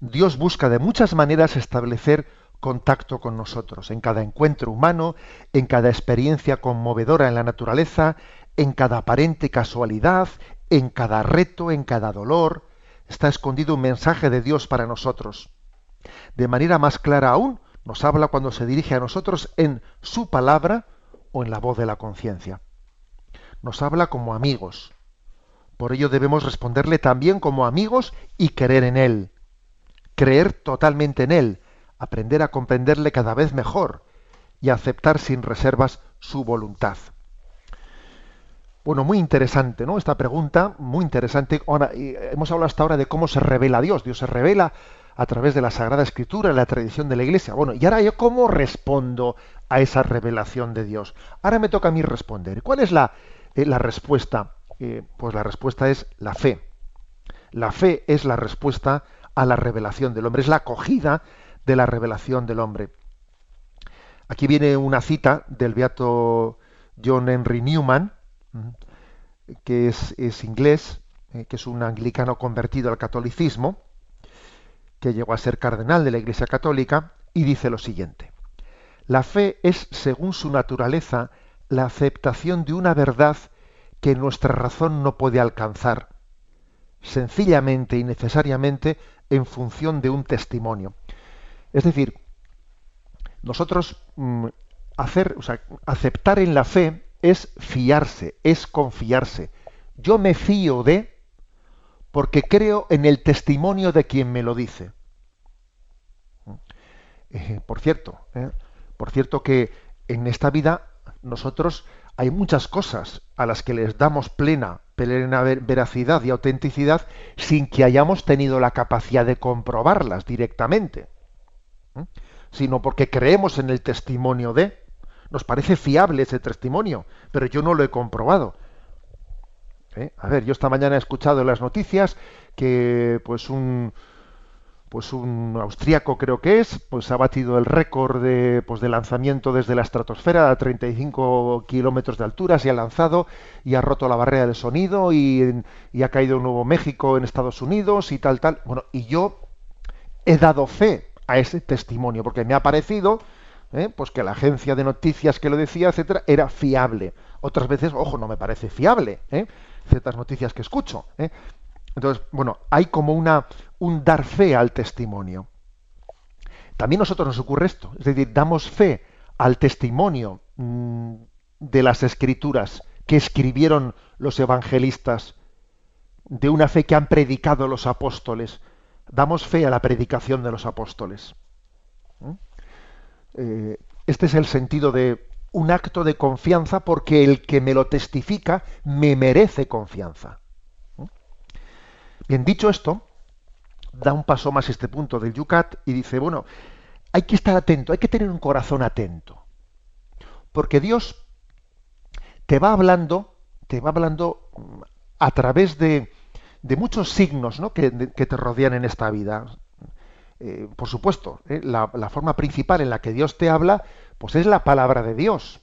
Dios busca de muchas maneras establecer contacto con nosotros, en cada encuentro humano, en cada experiencia conmovedora en la naturaleza, en cada aparente casualidad, en cada reto, en cada dolor, está escondido un mensaje de Dios para nosotros. De manera más clara aún, nos habla cuando se dirige a nosotros en su palabra o en la voz de la conciencia. Nos habla como amigos. Por ello debemos responderle también como amigos y creer en Él. Creer totalmente en Él, aprender a comprenderle cada vez mejor y aceptar sin reservas su voluntad. Bueno, muy interesante, ¿no? Esta pregunta, muy interesante. Hemos hablado hasta ahora de cómo se revela Dios. Dios se revela a través de la Sagrada Escritura, la tradición de la Iglesia. Bueno, y ahora yo cómo respondo a esa revelación de Dios. Ahora me toca a mí responder. ¿Cuál es la, eh, la respuesta? Eh, pues la respuesta es la fe. La fe es la respuesta a la revelación del hombre, es la acogida de la revelación del hombre. Aquí viene una cita del beato John Henry Newman, que es, es inglés, eh, que es un anglicano convertido al catolicismo, que llegó a ser cardenal de la Iglesia Católica, y dice lo siguiente. La fe es, según su naturaleza, la aceptación de una verdad que nuestra razón no puede alcanzar, sencillamente y necesariamente en función de un testimonio. Es decir, nosotros mm, hacer, aceptar en la fe es fiarse, es confiarse. Yo me fío de porque creo en el testimonio de quien me lo dice. Eh, por cierto, eh, por cierto que en esta vida nosotros hay muchas cosas a las que les damos plena, plena veracidad y autenticidad sin que hayamos tenido la capacidad de comprobarlas directamente, sino porque creemos en el testimonio de, nos parece fiable ese testimonio, pero yo no lo he comprobado. ¿Eh? A ver, yo esta mañana he escuchado en las noticias que pues un pues un austriaco creo que es, pues ha batido el récord de, pues de lanzamiento desde la estratosfera a 35 kilómetros de altura, se ha lanzado y ha roto la barrera del sonido y, ha caído en Nuevo México en Estados Unidos y tal, tal. Bueno, y yo he dado fe a ese testimonio porque me ha parecido ¿eh? pues que la agencia de noticias que lo decía, etcétera, era fiable. Otras veces, ojo, no me parece fiable. ¿eh? Ciertas noticias que escucho. ¿eh? Entonces, bueno, hay como una, un dar fe al testimonio. también a nosotros nos ocurre esto, es decir, damos fe al testimonio mm, de las escrituras que escribieron los evangelistas, de una fe que han predicado los apóstoles. Damos fe a la predicación de los apóstoles. ¿Mm? Eh, este es el sentido de un acto de confianza porque el que me lo testifica me merece confianza. Bien, dicho esto, da un paso más este punto del Yucat y dice, bueno, hay que estar atento, hay que tener un corazón atento. Porque Dios te va hablando, te va hablando mm, a través de, de muchos signos ¿no? que, te rodean en esta vida. Eh, por supuesto, ¿eh? la, forma principal en la que Dios te habla, pues es la palabra de Dios.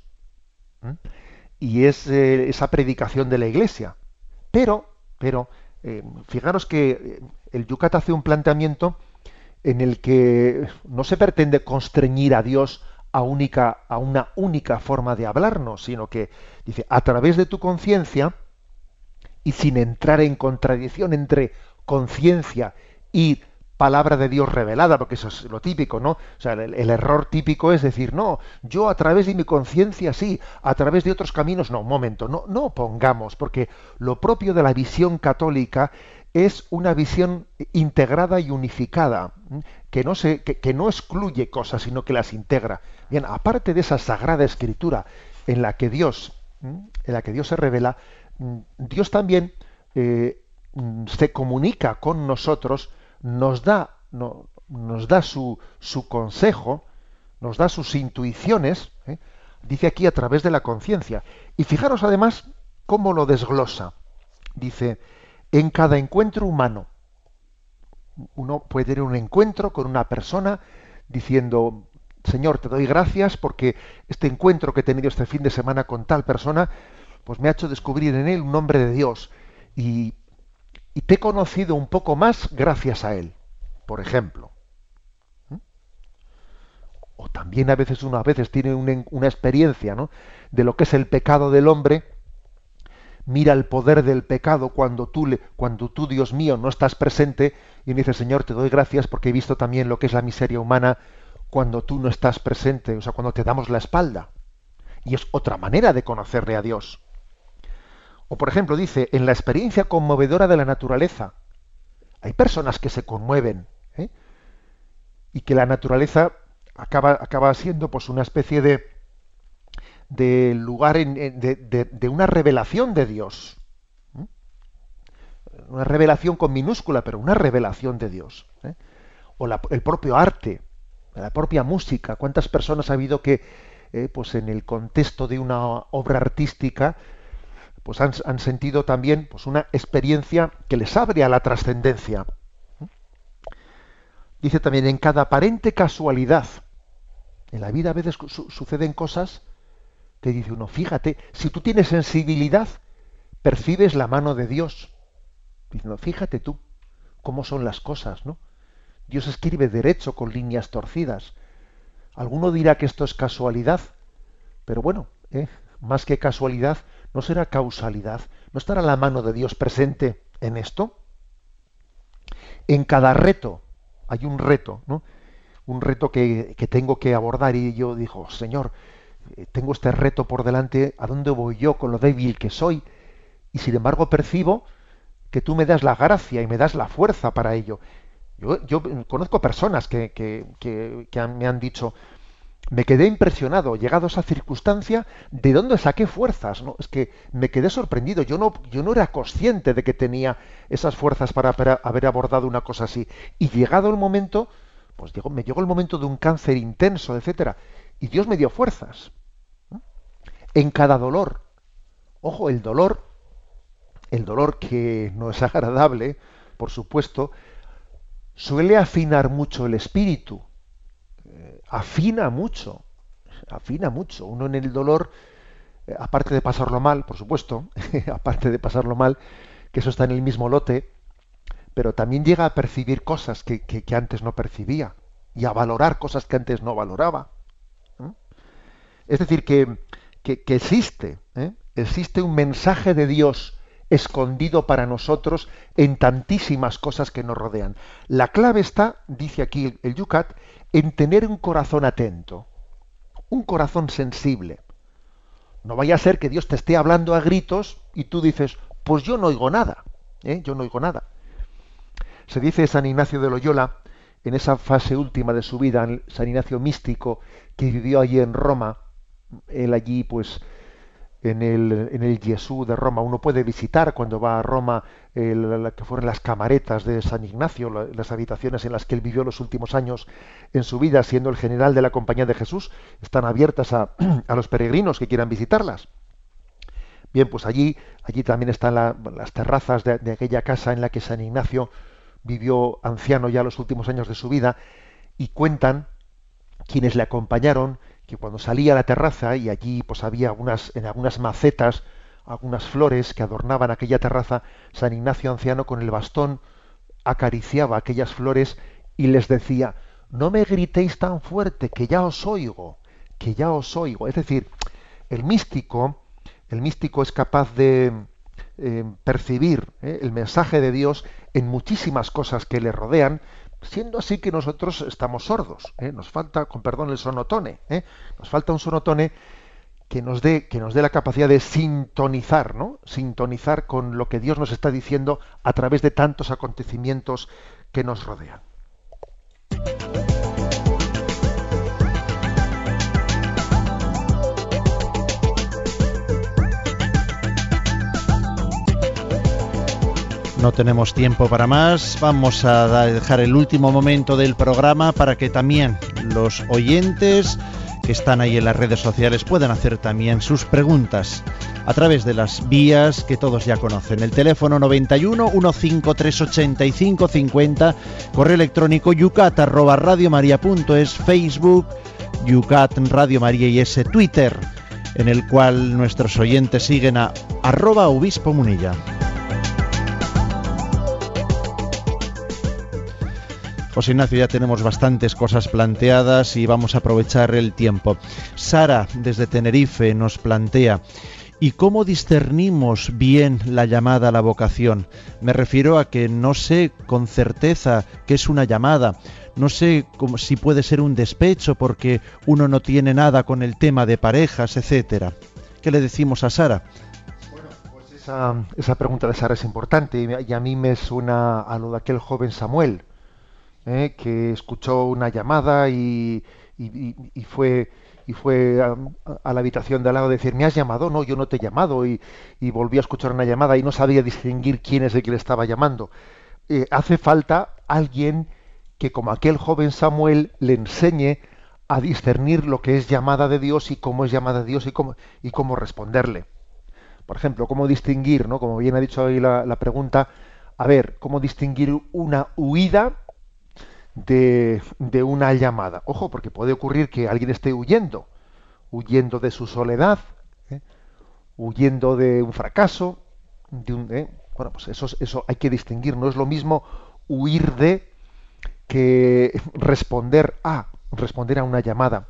Y es eh, esa predicación de la iglesia. Pero, pero, fijaros que el Yucat hace un planteamiento en el que no se pretende constreñir a Dios a, única, a una única forma de hablarnos, sino que dice, a través de tu conciencia, y sin entrar en contradicción entre conciencia y palabra de Dios revelada, porque eso es lo típico, ¿no? O sea, el, error típico es decir, no, yo a través de mi conciencia sí, a través de otros caminos no, un momento, no, no pongamos, porque lo propio de la visión católica es una visión integrada y unificada, que no, se, que, no excluye cosas, sino que las integra. Bien, aparte de esa sagrada escritura en la que Dios, en la que Dios se revela, Dios también eh, se comunica con nosotros, nos da, nos da su, su, consejo, nos da sus intuiciones, ¿eh? dice aquí a través de la conciencia. Y fijaros además cómo lo desglosa. Dice, en cada encuentro humano. Uno puede tener un encuentro con una persona diciendo, Señor, te doy gracias porque este encuentro que he tenido este fin de semana con tal persona, pues me ha hecho descubrir en él un nombre de Dios y, te he conocido un poco más gracias a él, por ejemplo. ¿Mm? O también a veces uno a veces tiene una, experiencia ¿no? de lo que es el pecado del hombre mira el poder del pecado cuando tú, cuando tú, Dios mío, no estás presente y me dice, Señor, te doy gracias porque he visto también lo que es la miseria humana cuando tú no estás presente, o sea, cuando te damos la espalda. Y es otra manera de conocerle a Dios. O por ejemplo, dice, en la experiencia conmovedora de la naturaleza. Hay personas que se conmueven ¿eh? y que la naturaleza acaba, acaba siendo pues una especie de, de lugar de, una revelación de Dios. Una revelación con minúscula, pero una revelación de Dios. ¿eh? O el propio arte, la propia música. ¿Cuántas personas ha habido que, eh, pues en el contexto de una obra artística, pues han, han, sentido también pues una experiencia que les abre a la trascendencia? Dice también, en cada aparente casualidad, en la vida a veces suceden cosas te dice uno, fíjate, si tú tienes sensibilidad, percibes la mano de Dios. Diciendo, fíjate tú cómo son las cosas, ¿no? Dios escribe derecho con líneas torcidas. Alguno dirá que esto es casualidad, pero bueno, ¿eh? más que casualidad, no será causalidad. ¿No estará la mano de Dios presente en esto? En cada reto hay un reto, ¿no? Un reto que, que tengo que abordar y yo digo, Señor, eh, tengo este reto por delante, ¿a dónde voy yo con lo débil que soy? Y sin embargo percibo que tú me das la gracia y me das la fuerza para ello. Yo, conozco personas que, que, me han dicho, me quedé impresionado, llegado a esa circunstancia, ¿de dónde saqué fuerzas? Es que me quedé sorprendido, yo no, yo no era consciente de que tenía esas fuerzas para, para haber abordado una cosa así. Y llegado el momento, pues llegó, me llegó el momento de un cáncer intenso, etcétera, y Dios me dio fuerzas. En cada dolor. Ojo, el dolor, el dolor que no es agradable, por supuesto, suele afinar mucho el espíritu. Afina mucho. Afina mucho. Uno en el dolor, eh, aparte de pasarlo mal, por supuesto, aparte de pasarlo mal, que eso está en el mismo lote, pero también llega a percibir cosas que, que antes no percibía y a valorar cosas que antes no valoraba. Es decir, que, existe, ¿eh? existe un mensaje de Dios escondido para nosotros en tantísimas cosas que nos rodean. La clave está, dice aquí el Yucat, en tener un corazón atento, un corazón sensible. No vaya a ser que Dios te esté hablando a gritos y tú dices, pues yo no oigo nada, ¿eh? yo no oigo nada. Se dice San Ignacio de Loyola, en esa fase última de su vida, San Ignacio místico, que vivió allí en Roma, él allí pues en el, en el Jesús de Roma. Uno puede visitar cuando va a Roma el, que fueron las camaretas de San Ignacio, las habitaciones en las que él vivió los últimos años en su vida, siendo el general de la Compañía de Jesús, están abiertas a, a los peregrinos que quieran visitarlas. Bien, pues allí, allí también están las terrazas de, de aquella casa en la que San Ignacio vivió anciano ya los últimos años de su vida, y cuentan quienes le acompañaron que cuando salía a la terraza y allí pues había algunas, en algunas macetas, algunas flores que adornaban aquella terraza, San Ignacio anciano con el bastón acariciaba aquellas flores y les decía, no me gritéis tan fuerte, que ya os oigo, que ya os oigo. Es decir, el místico, el místico es capaz de eh, percibir eh, el mensaje de Dios en muchísimas cosas que le rodean, siendo así que nosotros estamos sordos. ¿eh? Nos falta, con perdón, el sonotone. Nos falta un sonotone que nos dé que nos dé la capacidad de sintonizar, ¿no? Sintonizar con lo que Dios nos está diciendo a través de tantos acontecimientos que nos rodean. No tenemos tiempo para más. Vamos a dejar el último momento del programa para que también los oyentes que están ahí en las redes sociales puedan hacer también sus preguntas a través de las vías que todos ya conocen. El teléfono 91 153 50, correo electrónico yucat arroba Facebook yucat Radio María y ese Twitter en el cual nuestros oyentes siguen a arroba obispo munilla. José Ignacio, ya tenemos bastantes cosas planteadas y vamos a aprovechar el tiempo. Sara, desde Tenerife, nos plantea, ¿y cómo discernimos bien la llamada a la vocación? Me refiero a que no sé con certeza qué es una llamada, no sé cómo, si puede ser un despecho porque uno no tiene nada con el tema de parejas, etcétera. ¿Qué le decimos a Sara? Bueno, pues esa, esa pregunta de Sara es importante y a mí me suena a lo de aquel joven Samuel ¿eh? que escuchó una llamada y, fue y fue a, a, la habitación de al lado a decir, ¿me has llamado? No, yo no te he llamado. Y, y volví a escuchar una llamada y no sabía distinguir quién es el que le estaba llamando. Eh, hace falta alguien que, como aquel joven Samuel, le enseñe a discernir lo que es llamada de Dios y cómo es llamada de Dios y cómo, y cómo responderle. Por ejemplo, cómo distinguir, ¿no? como bien ha dicho ahí la pregunta, a ver, cómo distinguir una huida de, una llamada. Ojo, porque puede ocurrir que alguien esté huyendo, huyendo de su soledad, ¿eh? huyendo de un fracaso, de un, ¿eh? bueno, pues eso, eso hay que distinguir. No es lo mismo huir de que responder a, responder a una llamada.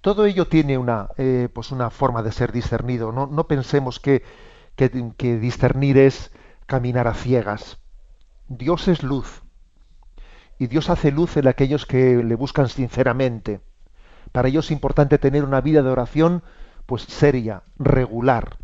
Todo ello tiene una, eh, pues una forma de ser discernido. No, no pensemos que, que discernir es caminar a ciegas. Dios es luz y Dios hace luz en aquellos que le buscan sinceramente. Para ellos es importante tener una vida de oración pues seria, regular,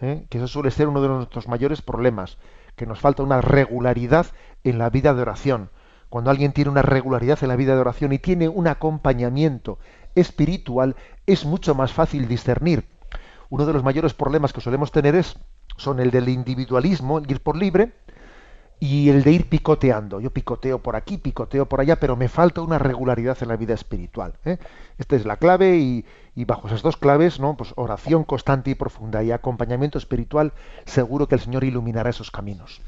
¿eh? que eso suele ser uno de nuestros mayores problemas, que nos falta una regularidad en la vida de oración. Cuando alguien tiene una regularidad en la vida de oración y tiene un acompañamiento espiritual, es mucho más fácil discernir. Uno de los mayores problemas que solemos tener es son el del individualismo, el ir por libre, y el de ir picoteando. Yo picoteo por aquí, picoteo por allá, pero me falta una regularidad en la vida espiritual. ¿eh? Esta es la clave y, y, bajo esas dos claves, ¿no? Pues oración constante y profunda y acompañamiento espiritual, seguro que el Señor iluminará esos caminos.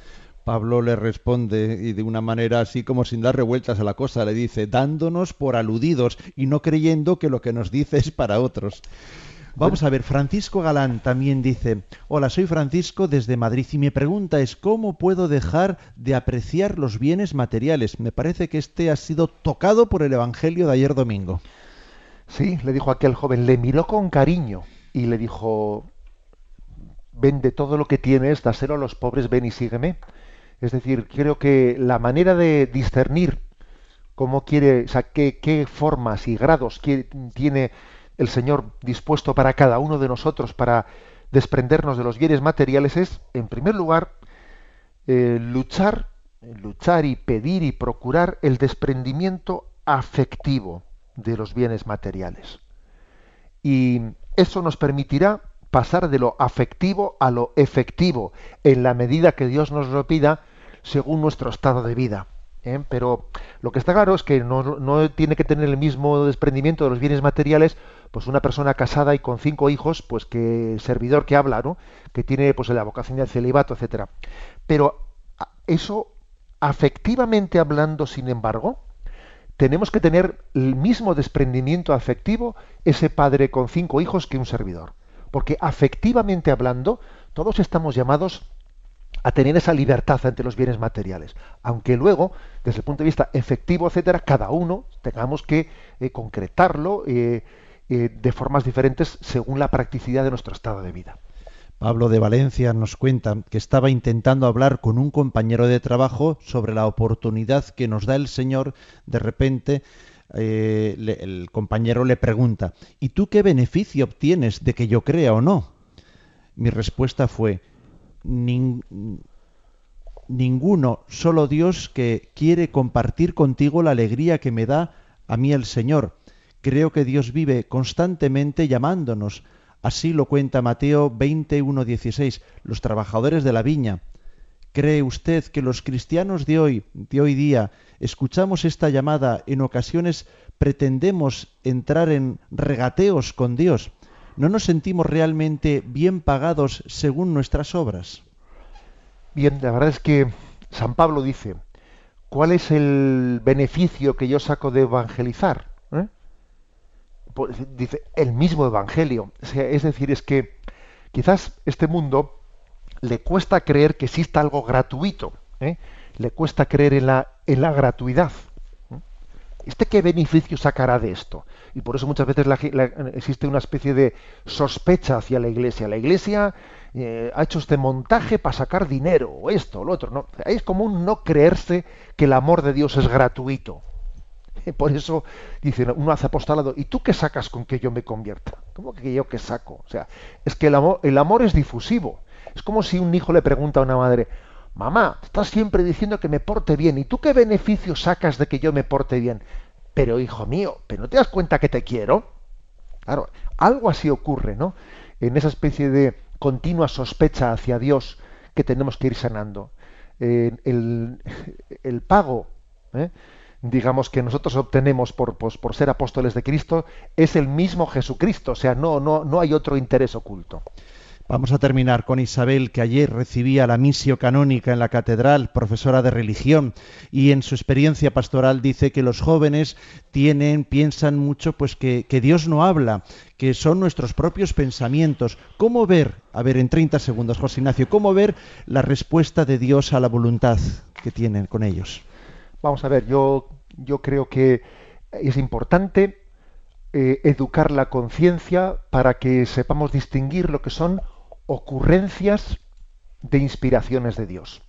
Pablo le responde y de una manera así como sin dar revueltas a la cosa, le dice, dándonos por aludidos y no creyendo que lo que nos dice es para otros. Vamos a ver, Francisco Galán también dice, hola, soy Francisco desde Madrid y mi pregunta es, ¿cómo puedo dejar de apreciar los bienes materiales? Me parece que este ha sido tocado por el Evangelio de ayer domingo. Sí, le dijo aquel joven, le miró con cariño y le dijo, vende todo lo que tienes, dáselo a los pobres, ven y sígueme. Es decir, creo que la manera de discernir cómo quiere, o sea, qué, qué formas y grados tiene el Señor dispuesto para cada uno de nosotros para desprendernos de los bienes materiales es, en primer lugar, eh, luchar, luchar y pedir y procurar el desprendimiento afectivo de los bienes materiales. Y eso nos permitirá pasar de lo afectivo a lo efectivo, en la medida que Dios nos lo pida, según nuestro estado de vida. ¿Eh? Pero lo que está claro es que no, tiene que tener el mismo desprendimiento de los bienes materiales, pues una persona casada y con cinco hijos, pues que servidor que habla, ¿no? Que tiene pues la vocación del celibato, etcétera. Pero eso, afectivamente hablando, sin embargo, tenemos que tener el mismo desprendimiento afectivo ese padre con cinco hijos que un servidor. Porque afectivamente hablando, todos estamos llamados a tener esa libertad ante los bienes materiales. Aunque luego, desde el punto de vista efectivo, etcétera, cada uno tengamos que eh, concretarlo eh, eh, de formas diferentes según la practicidad de nuestro estado de vida. Pablo de Valencia nos cuenta que estaba intentando hablar con un compañero de trabajo sobre la oportunidad que nos da el Señor. De repente, el compañero le pregunta, ¿y tú qué beneficio obtienes de que yo crea o no? Mi respuesta fue, ninguno, solo Dios que quiere compartir contigo la alegría que me da a mí el Señor. Creo que Dios vive constantemente llamándonos. Así lo cuenta Mateo 21:16, los trabajadores de la viña. ¿Cree usted que los cristianos de hoy, de hoy día, escuchamos esta llamada, en ocasiones pretendemos entrar en regateos con Dios? ¿No nos sentimos realmente bien pagados según nuestras obras? Bien, la verdad es que San Pablo dice, ¿cuál es el beneficio que yo saco de evangelizar? ¿Eh? Pues, dice, el mismo evangelio. es decir, es que quizás este mundo le cuesta creer que exista algo gratuito, ¿eh? le cuesta creer en la, en la gratuidad. ¿Este qué beneficio sacará de esto? Y por eso muchas veces existe una especie de sospecha hacia la Iglesia. La Iglesia eh, ha hecho este montaje para sacar dinero, o esto, o lo otro. ¿no? Es común no creerse que el amor de Dios es gratuito. Por eso dice, uno hace apostolado, ¿y tú qué sacas con que yo me convierta? ¿Cómo que yo qué saco? O sea, es que el amor, el amor es difusivo. Es como si un hijo le pregunta a una madre, mamá, estás siempre diciendo que me porte bien, ¿y tú qué beneficio sacas de que yo me porte bien? Pero hijo mío, ¿pero no te das cuenta que te quiero? Claro, algo así ocurre, ¿no? En esa especie de continua sospecha hacia Dios que tenemos que ir sanando. el, pago, ¿eh? digamos, que nosotros obtenemos por, por ser apóstoles de Cristo es el mismo Jesucristo, o sea, no, no, no hay otro interés oculto. Vamos a terminar con Isabel, que ayer recibía la misio canónica en la catedral, profesora de religión, y en su experiencia pastoral dice que los jóvenes tienen, piensan mucho, pues que, Dios no habla, que son nuestros propios pensamientos. ¿Cómo ver, a ver, en 30 segundos, José Ignacio, cómo ver la respuesta de Dios a la voluntad que tienen con ellos? Vamos a ver, yo, yo creo que es importante eh, educar la conciencia para que sepamos distinguir lo que son ocurrencias de inspiraciones de Dios.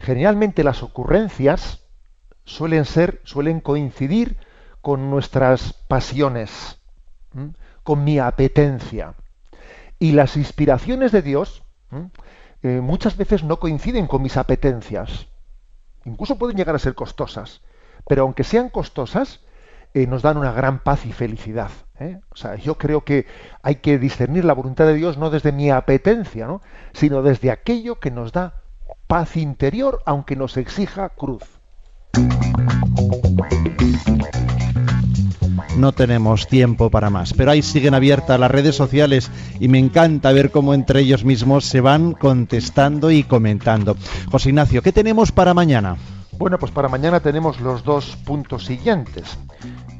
Generalmente las ocurrencias suelen ser, suelen coincidir con nuestras pasiones, con mi apetencia. Y las inspiraciones de Dios eh, muchas veces no coinciden con mis apetencias. Incluso pueden llegar a ser costosas. Pero aunque sean costosas, eh, nos dan una gran paz y felicidad. ¿eh? O sea, yo creo que hay que discernir la voluntad de Dios no desde mi apetencia, ¿no? sino desde aquello que nos da paz interior, aunque nos exija cruz. No tenemos tiempo para más, pero ahí siguen abiertas las redes sociales y me encanta ver cómo entre ellos mismos se van contestando y comentando. José Ignacio, ¿qué tenemos para mañana? Bueno, pues para mañana tenemos los dos puntos siguientes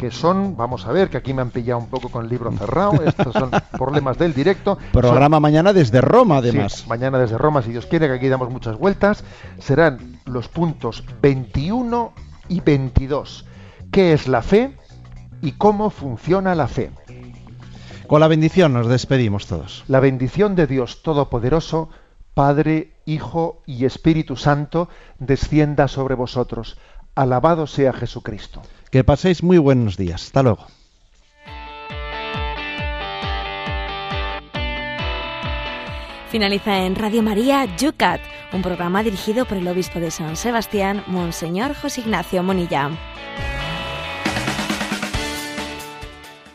que son, vamos a ver, que aquí me han pillado un poco con el libro cerrado, estos son problemas del directo. Programa mañana desde Roma, además. mañana desde Roma, si Dios quiere, que aquí damos muchas vueltas. Serán los puntos 21 y 22. ¿Qué es la fe y cómo funciona la fe? Con la bendición nos despedimos todos. La bendición de Dios Todopoderoso, Padre, Hijo y Espíritu Santo, descienda sobre vosotros. Alabado sea Jesucristo. Que paséis muy buenos días. Hasta luego. Finaliza en Radio María Yucat, un programa dirigido por el obispo de San Sebastián, Monseñor José Ignacio Monilla.